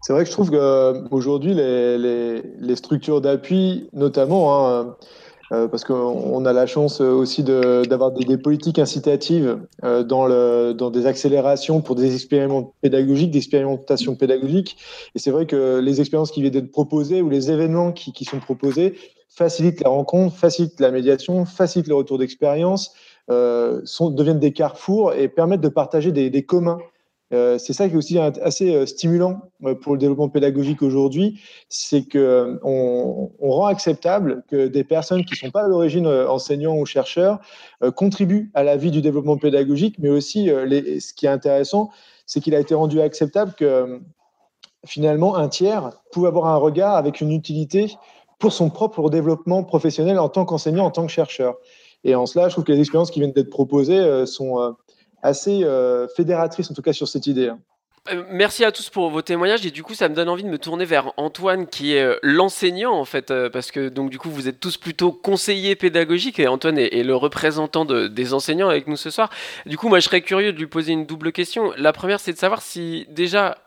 C'est vrai que je trouve qu'aujourd'hui, les, les, structures d'appui, notamment, hein, euh, parce qu'on a la chance aussi d'avoir des, des, politiques incitatives euh, dans, le, dans des accélérations pour des expériments pédagogiques, des expérimentations pédagogiques. Et c'est vrai que les expériences qui viennent d'être proposées ou les événements qui, qui, sont proposés facilitent la rencontre, facilitent la médiation, facilitent le retour d'expérience, euh, deviennent des carrefours et permettent de partager des, des communs euh, c'est ça qui est aussi assez euh, stimulant euh, pour le développement pédagogique aujourd'hui, c'est qu'on on rend acceptable que des personnes qui ne sont pas à l'origine enseignants ou chercheurs contribuent à la vie du développement pédagogique, mais aussi ce qui est intéressant, c'est qu'il a été rendu acceptable que finalement un tiers pouvait avoir un regard avec une utilité pour son propre développement professionnel en tant qu'enseignant, en tant que chercheur. Et en cela, je trouve que les expériences qui viennent d'être proposées sont assez euh, fédératrice, en tout cas, sur cette idée. Hein. Euh, merci à tous pour vos témoignages et du coup ça me donne envie de me tourner vers Antoine qui est euh, l'enseignant en fait parce que donc du coup vous êtes tous plutôt conseillers pédagogiques et Antoine est, le représentant des enseignants avec nous ce soir. Du coup moi je serais curieux de lui poser une double question. La première c'est de savoir si déjà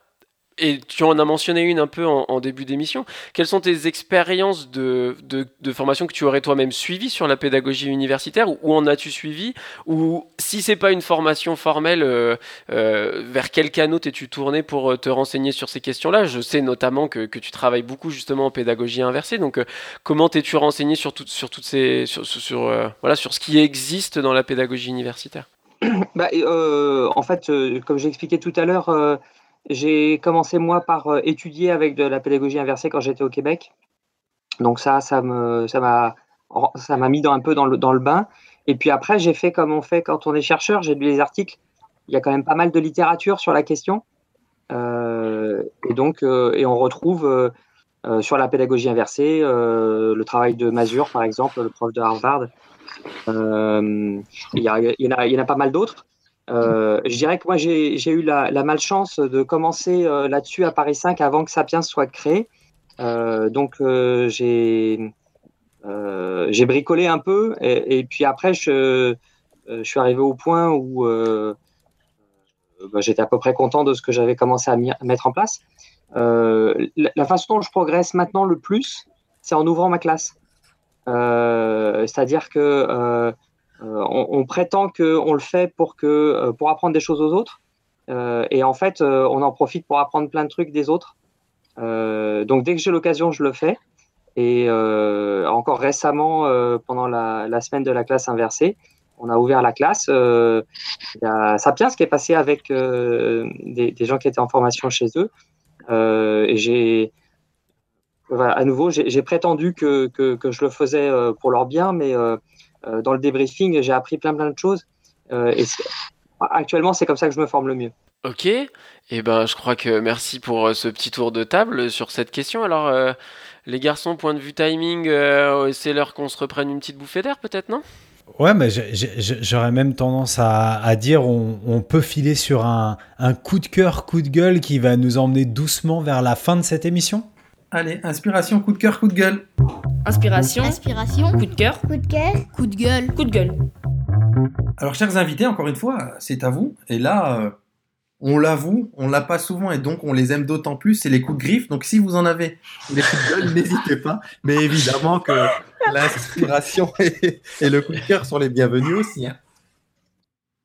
et tu en as mentionné une un peu en, début d'émission. Quelles sont tes expériences de, de, formation que tu aurais toi-même suivies sur la pédagogie universitaire Où en as-tu suivi? Ou si c'est pas une formation formelle, euh, euh, vers quel canot t'es-tu tourné pour euh, te renseigner sur ces questions-là? Je sais notamment que, que, tu travailles beaucoup justement en pédagogie inversée. Donc, comment t'es-tu renseigné sur, sur toutes ces, sur, sur voilà, sur ce qui existe dans la pédagogie universitaire? (coughs) Bah, En fait, comme j'ai expliqué tout à l'heure j'ai commencé moi par euh, étudier avec de la pédagogie inversée quand j'étais au Québec. Donc ça, ça me, m'a, mis un peu dans le, bain. Et puis après, j'ai fait comme on fait quand on est chercheur. J'ai lu les articles. Il y a quand même pas mal de littérature sur la question. Euh, et donc, euh, et on retrouve sur la pédagogie inversée le travail de Mazur, par exemple, le prof de Harvard. il y en a pas mal d'autres. Je dirais que moi, j'ai eu la, malchance de commencer là-dessus à Paris 5 avant que Sapiens soit créé. donc, j'ai bricolé un peu et, puis après, je, je, suis arrivé au point où bah, j'étais à peu près content de ce que j'avais commencé à, mettre en place. la, façon dont je progresse maintenant le plus, c'est en ouvrant ma classe. C'est-à-dire que euh, on, prétend qu'on le fait pour, que, euh, pour apprendre des choses aux autres. Euh, et en fait, on en profite pour apprendre plein de trucs des autres. donc dès que j'ai l'occasion, je le fais. Et encore récemment, pendant la, semaine de la classe inversée, on a ouvert la classe. Il y a Sapiens qui est passé avec des, gens qui étaient en formation chez eux. et j'ai, à nouveau, j'ai prétendu que, que, je le faisais pour leur bien, mais dans le débriefing, j'ai appris plein plein de choses. Euh, et actuellement, c'est comme ça que je me forme le mieux. Ok, et eh ben je crois que merci pour euh, ce petit tour de table sur cette question. Alors les garçons, point de vue timing, c'est l'heure qu'on se reprenne une petite bouffée d'air peut-être, non? Ouais, mais j'aurais même tendance à, dire on, on, peut filer sur un, un, coup de cœur, coup de gueule qui va nous emmener doucement vers la fin de cette émission? Allez, inspiration, coup de cœur, coup de gueule. Inspiration. Inspiration. Coup de cœur. Coup de cœur. Coup de gueule. Coup de gueule. Alors, chers invités, encore une fois, c'est à vous. Et là, euh, on l'avoue, on l'a pas souvent et donc on les aime d'autant plus. C'est les coups de griffe. Donc, si vous en avez des coups de gueule, (laughs) n'hésitez pas. Mais évidemment que l'inspiration (laughs) et, le coup de cœur sont les bienvenus aussi. Hein.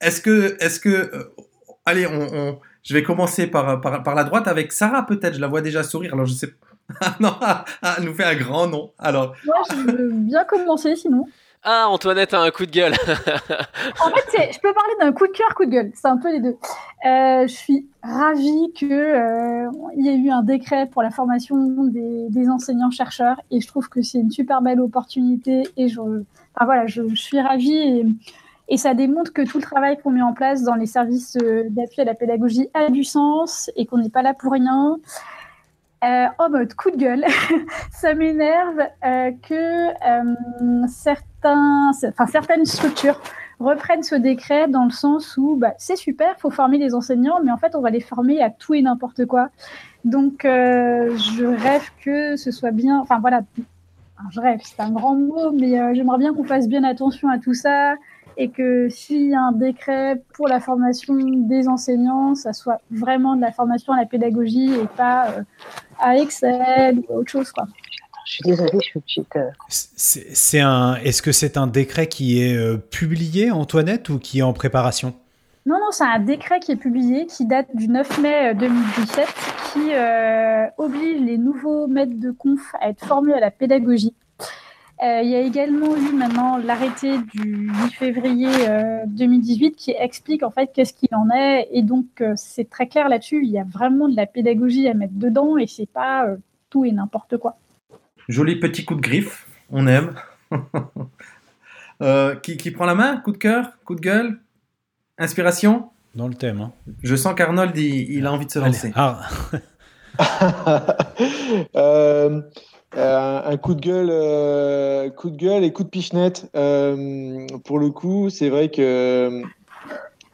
Est-ce que, est-ce que, euh, allez, on, je vais commencer par, par, par la droite avec Sarah peut-être. Je la vois déjà sourire. Alors, je sais (laughs) ah non, ah, ah, elle nous fait un grand nom. Alors. Moi, je veux bien commencer sinon. Ah, Antoinette a un coup de gueule. (laughs) en fait, je peux parler d'un coup de cœur, coup de gueule. C'est un peu les deux. Euh, je suis ravie qu'il euh, y ait eu un décret pour la formation des, enseignants-chercheurs et je trouve que c'est une super belle opportunité. Et je, enfin, voilà, je, suis ravie et, et, ça démontre que tout le travail qu'on met en place dans les services euh, d'appui à la pédagogie a du sens et qu'on n'est pas là pour rien. Euh, en mode coup de gueule, (laughs) ça m'énerve euh, que euh, certains, enfin, certaines structures reprennent ce décret dans le sens où bah, c'est super, il faut former les enseignants, mais en fait, on va les former à tout et n'importe quoi. Donc, je rêve que ce soit bien. Enfin, voilà, je rêve, c'est un grand mot, mais j'aimerais bien qu'on fasse bien attention à tout ça, et que s'il y a un décret pour la formation des enseignants, ça soit vraiment de la formation à la pédagogie et pas euh, à Excel ou autre chose. Quoi. Je suis désolée, je suis petite. Euh. C'est un. Est-ce que c'est un décret qui est euh, publié, Antoinette, ou qui est en préparation? Non, non, c'est un décret qui est publié, qui date du 9 mai 2017, qui oblige les nouveaux maîtres de conf à être formés à la pédagogie. Euh, il y a également eu maintenant l'arrêté du 8 février 2018 euh, qui explique en fait qu'est-ce qu'il en est et donc euh, c'est très clair là-dessus. Il y a vraiment de la pédagogie à mettre dedans et c'est pas tout et n'importe quoi. Joli petit coup de griffe, on aime. (laughs) qui, prend la main Coup de cœur Coup de gueule Inspiration? Dans le thème. Hein. Je sens qu'Arnold, il, a envie de se lancer. Ah. (laughs) Euh, un coup de gueule, euh, coup de gueule et coup de pichenette. Euh, pour le coup, c'est vrai que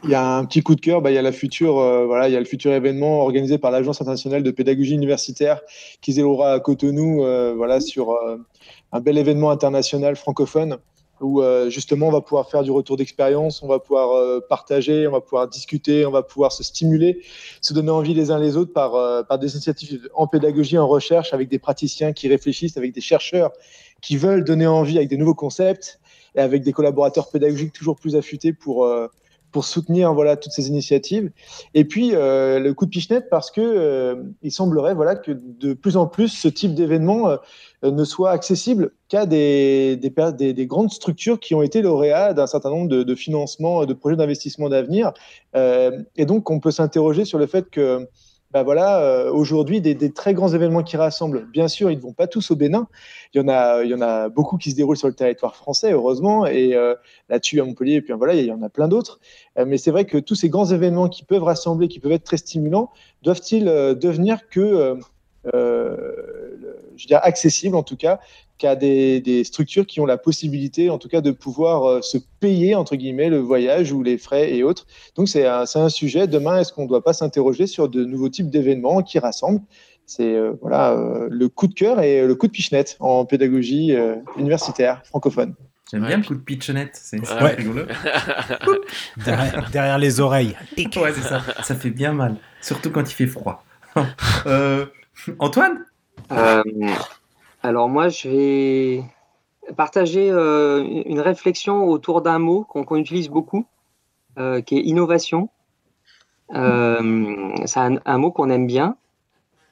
il y a un petit coup de cœur. Bah, il y a voilà, il y a le futur événement organisé par l'Agence internationale de pédagogie universitaire qui déroulera à Cotonou, voilà, sur un bel événement international francophone où euh, justement on va pouvoir faire du retour d'expérience, on va pouvoir euh, partager, on va pouvoir discuter, on va pouvoir se stimuler, se donner envie les uns les autres par, euh, par des initiatives en pédagogie, en recherche, avec des praticiens qui réfléchissent, avec des chercheurs qui veulent donner envie avec des nouveaux concepts et avec des collaborateurs pédagogiques toujours plus affûtés pour, pour soutenir voilà toutes ces initiatives. Et puis le coup de pichenette parce que il semblerait voilà que de plus en plus ce type d'événement euh, ne soit accessible qu'à des, des, des, grandes structures qui ont été lauréats d'un certain nombre de, de financements, de projets d'investissement d'avenir. Euh, et donc, on peut s'interroger sur le fait que, bah voilà, euh, aujourd'hui, des, très grands événements qui rassemblent, bien sûr, ils ne vont pas tous au Bénin. Il y en a, il y en a beaucoup qui se déroulent sur le territoire français, heureusement, et là-dessus à Montpellier, et puis voilà, il y en a plein d'autres. mais c'est vrai que tous ces grands événements qui peuvent rassembler, qui peuvent être très stimulants, doivent-ils devenir que euh, je dirais accessible en tout cas, qu'à des, des, structures qui ont la possibilité, en tout cas, de pouvoir euh, se payer, entre guillemets, le voyage ou les frais et autres. Donc, c'est un, un, sujet. Demain, est-ce qu'on ne doit pas s'interroger sur de nouveaux types d'événements qui rassemblent? C'est euh, voilà, euh, le coup de cœur et le coup de pichenette en pédagogie euh, universitaire francophone. J'aime bien le coup de pitchonette, c'est Ouais. rigolo. (laughs) derrière, derrière les oreilles. Ouais, c'est ça. Ça fait bien mal, surtout quand il fait froid. (laughs) Euh, Antoine? Euh, alors moi, je vais partager euh, une réflexion autour d'un mot qu'on utilise beaucoup, euh, qui est innovation. Euh, c'est un, mot qu'on aime bien.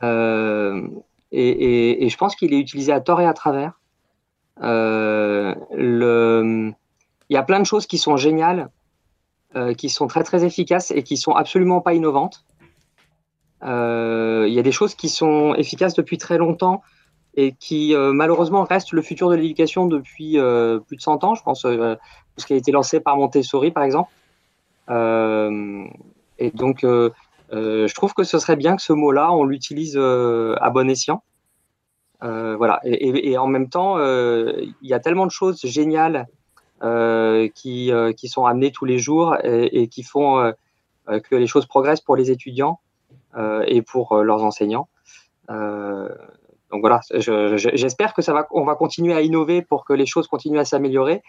Et, je pense qu'il est utilisé à tort et à travers. Il y a plein de choses qui sont géniales, qui sont très très efficaces et qui sont absolument pas innovantes. Il y a des choses qui sont efficaces depuis très longtemps et qui euh, malheureusement restent le futur de l'éducation depuis euh, plus de 100 ans. Je pense euh, ce qui a été lancé par Montessori par exemple. Euh, et donc je trouve que ce serait bien que ce mot-là on l'utilise à bon escient. Voilà. Et, en même temps, il y a tellement de choses géniales qui, qui sont amenées tous les jours et, qui font que les choses progressent pour les étudiants et pour leurs enseignants. Donc voilà, je- je- j'espère que ça va, on va continuer à innover pour que les choses continuent à s'améliorer,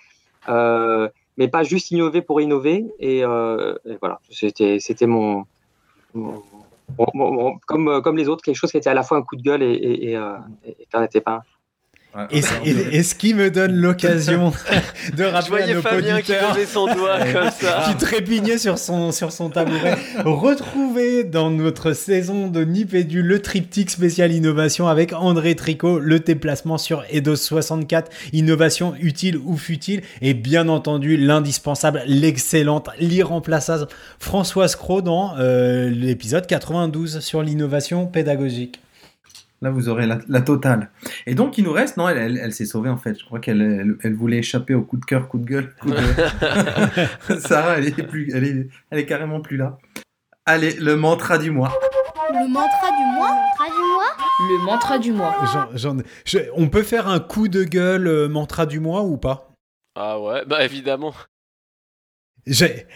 euh, mais pas juste innover pour innover. Et, euh, voilà, c'était, mon, mon- comme, comme les autres, quelque chose qui était à la fois un coup de gueule et, et, et qui n'en était pas Et, ce- et- et ce qui me donne l'occasion (laughs) de rappeler à voyais nos Fabien qui auditeurs levait son doigt (laughs) comme ça. qui trépignait sur son, sur son tabouret. Retrouvez dans notre saison de Nipédu le triptyque spécial innovation avec André Tricot, le déplacement sur EDOS 64, innovation utile ou futile, et bien entendu l'indispensable, l'excellente, l'irremplaçable Françoise Cros dans euh, l'épisode 92 sur l'innovation pédagogique. Là, vous aurez la, la totale. Et donc, il nous reste, non, elle, elle, elle s'est sauvée en fait. Je crois qu'elle elle, elle voulait échapper au coup de cœur, coup de gueule. coup de- (laughs) (laughs) Sarah, elle est, plus, elle, est, elle est carrément plus là. Allez, le mantra du mois. Le mantra du mois? Mantra du mois? Le mantra du mois. Je- on peut faire un coup de gueule euh, mantra du mois ou pas? Ah ouais, bah évidemment.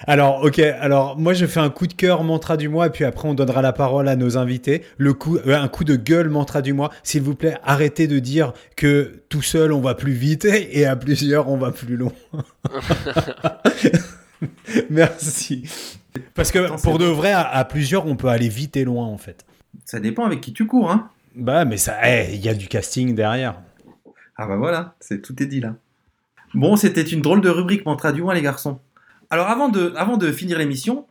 Alors, ok, alors moi je fais un coup de cœur mantra du mois et puis après on donnera la parole à nos invités. Le coup, euh, un coup de gueule mantra du mois. S'il vous plaît, arrêtez de dire que tout seul on va plus vite (laughs) et à plusieurs on va plus long. (laughs) Merci. Parce que Attends, pour de vrai, à, à plusieurs on peut aller vite et loin en fait. Ça dépend avec qui tu cours, hein. Bah, mais ça, eh, il y a du casting derrière. Ah bah voilà, c'est tout est dit là. Bon, c'était une drôle de rubrique mantra du mois, les garçons. Alors, avant de, avant de finir l'émission,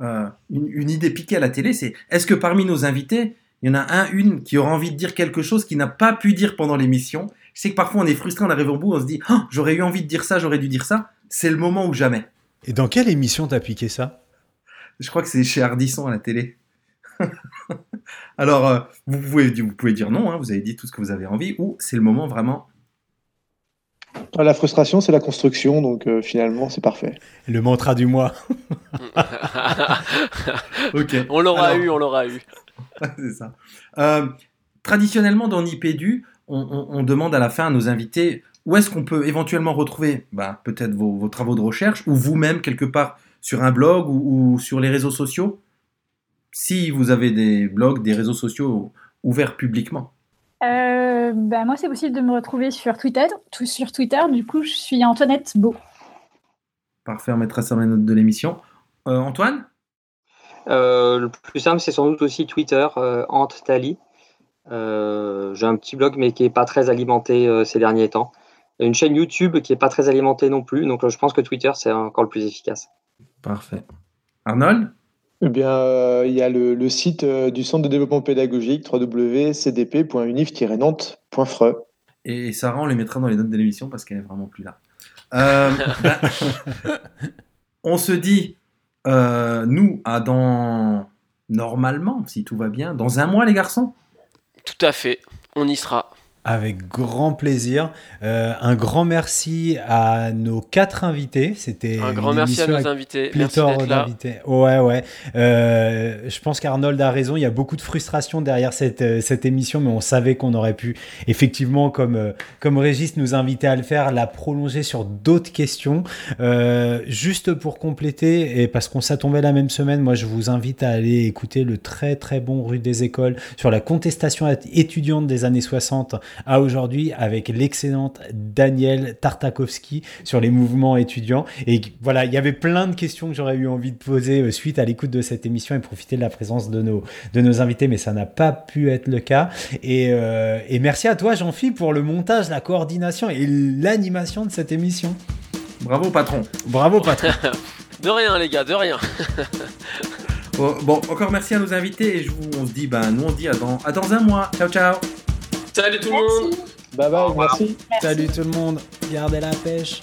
euh, une, une idée piquée à la télé, c'est est-ce que parmi nos invités, il y en a un, une qui aura envie de dire quelque chose qu'il n'a pas pu dire pendant l'émission? Je sais que parfois on est frustré, on arrive au bout, on se dit Ah, j'aurais eu envie de dire ça, j'aurais dû dire ça. C'est le moment ou jamais. Et dans quelle émission t'as piqué ça? Je crois que c'est chez Ardisson à la télé. (laughs) Alors, euh, vous, pouvez, vous pouvez dire non, hein, vous avez dit tout ce que vous avez envie, ou c'est le moment vraiment. La frustration, c'est la construction, donc euh, finalement, c'est parfait. Le mantra du mois. (laughs) Ok. on l'aura eu, on l'aura eu. (laughs) c'est ça. Euh, traditionnellement, dans Nipédu, on, on- on demande à la fin à nos invités où est-ce qu'on peut éventuellement retrouver bah, peut-être vos, vos travaux de recherche ou vous-même quelque part sur un blog ou, ou sur les réseaux sociaux? Si vous avez des blogs, des réseaux sociaux ouverts publiquement. Euh, bah, moi, c'est possible de me retrouver sur Twitter. Tout sur Twitter, du coup, je suis Antoinette Beau. Parfait, on mettra ça dans les notes de l'émission. Euh, Antoine? Euh, le plus simple, c'est sans doute aussi Twitter, euh, Ant Tali. Euh, J'ai un petit blog, mais qui n'est pas très alimenté euh, ces derniers temps. Une chaîne YouTube qui n'est pas très alimentée non plus. Donc, euh, je pense que Twitter, c'est encore le plus efficace. Parfait. Arnold? Eh bien, euh, il y a le, le site euh, du Centre de développement pédagogique www.cdp.unif-nantes.fre. Et Sarah, on les mettra dans les notes de l'émission parce qu'elle est vraiment plus là. Euh, (laughs) ben, on se dit, euh, nous, à dans normalement, si tout va bien, dans un mois, les garçons? Tout à fait, on y sera. Avec grand plaisir. Euh, un grand merci à nos quatre invités. C'était Un grand merci à nos invités. Merci d'invités. Ouais, ouais. Euh, je pense qu'Arnold a raison. Il y a beaucoup de frustration derrière cette, euh, cette émission, mais on savait qu'on aurait pu, effectivement, comme, comme Régis nous invitait à le faire, la prolonger sur d'autres questions. Euh, juste pour compléter, et parce qu'on s'est tombé la même semaine, moi je vous invite à aller écouter le très très bon Rue des Écoles sur la contestation étudiante des années 60 à aujourd'hui avec l'excellente Daniel Tartakovsky sur les mouvements étudiants. Et voilà, il y avait plein de questions que j'aurais eu envie de poser euh, suite à l'écoute de cette émission et profiter de la présence de nos, de nos invités, mais ça n'a pas pu être le cas. Et, euh, et merci à toi, Jean-Philippe, pour le montage, la coordination et l'animation de cette émission. Bravo, patron. Bravo, patron. (laughs) De rien, les gars, de rien. Bon, bon, encore merci à nos invités et je vous, on se dit, bah, nous on se dit à dans, à dans un mois. Ciao, ciao. Salut tout le monde. Bye bye, merci. Salut tout le monde. Gardez la pêche.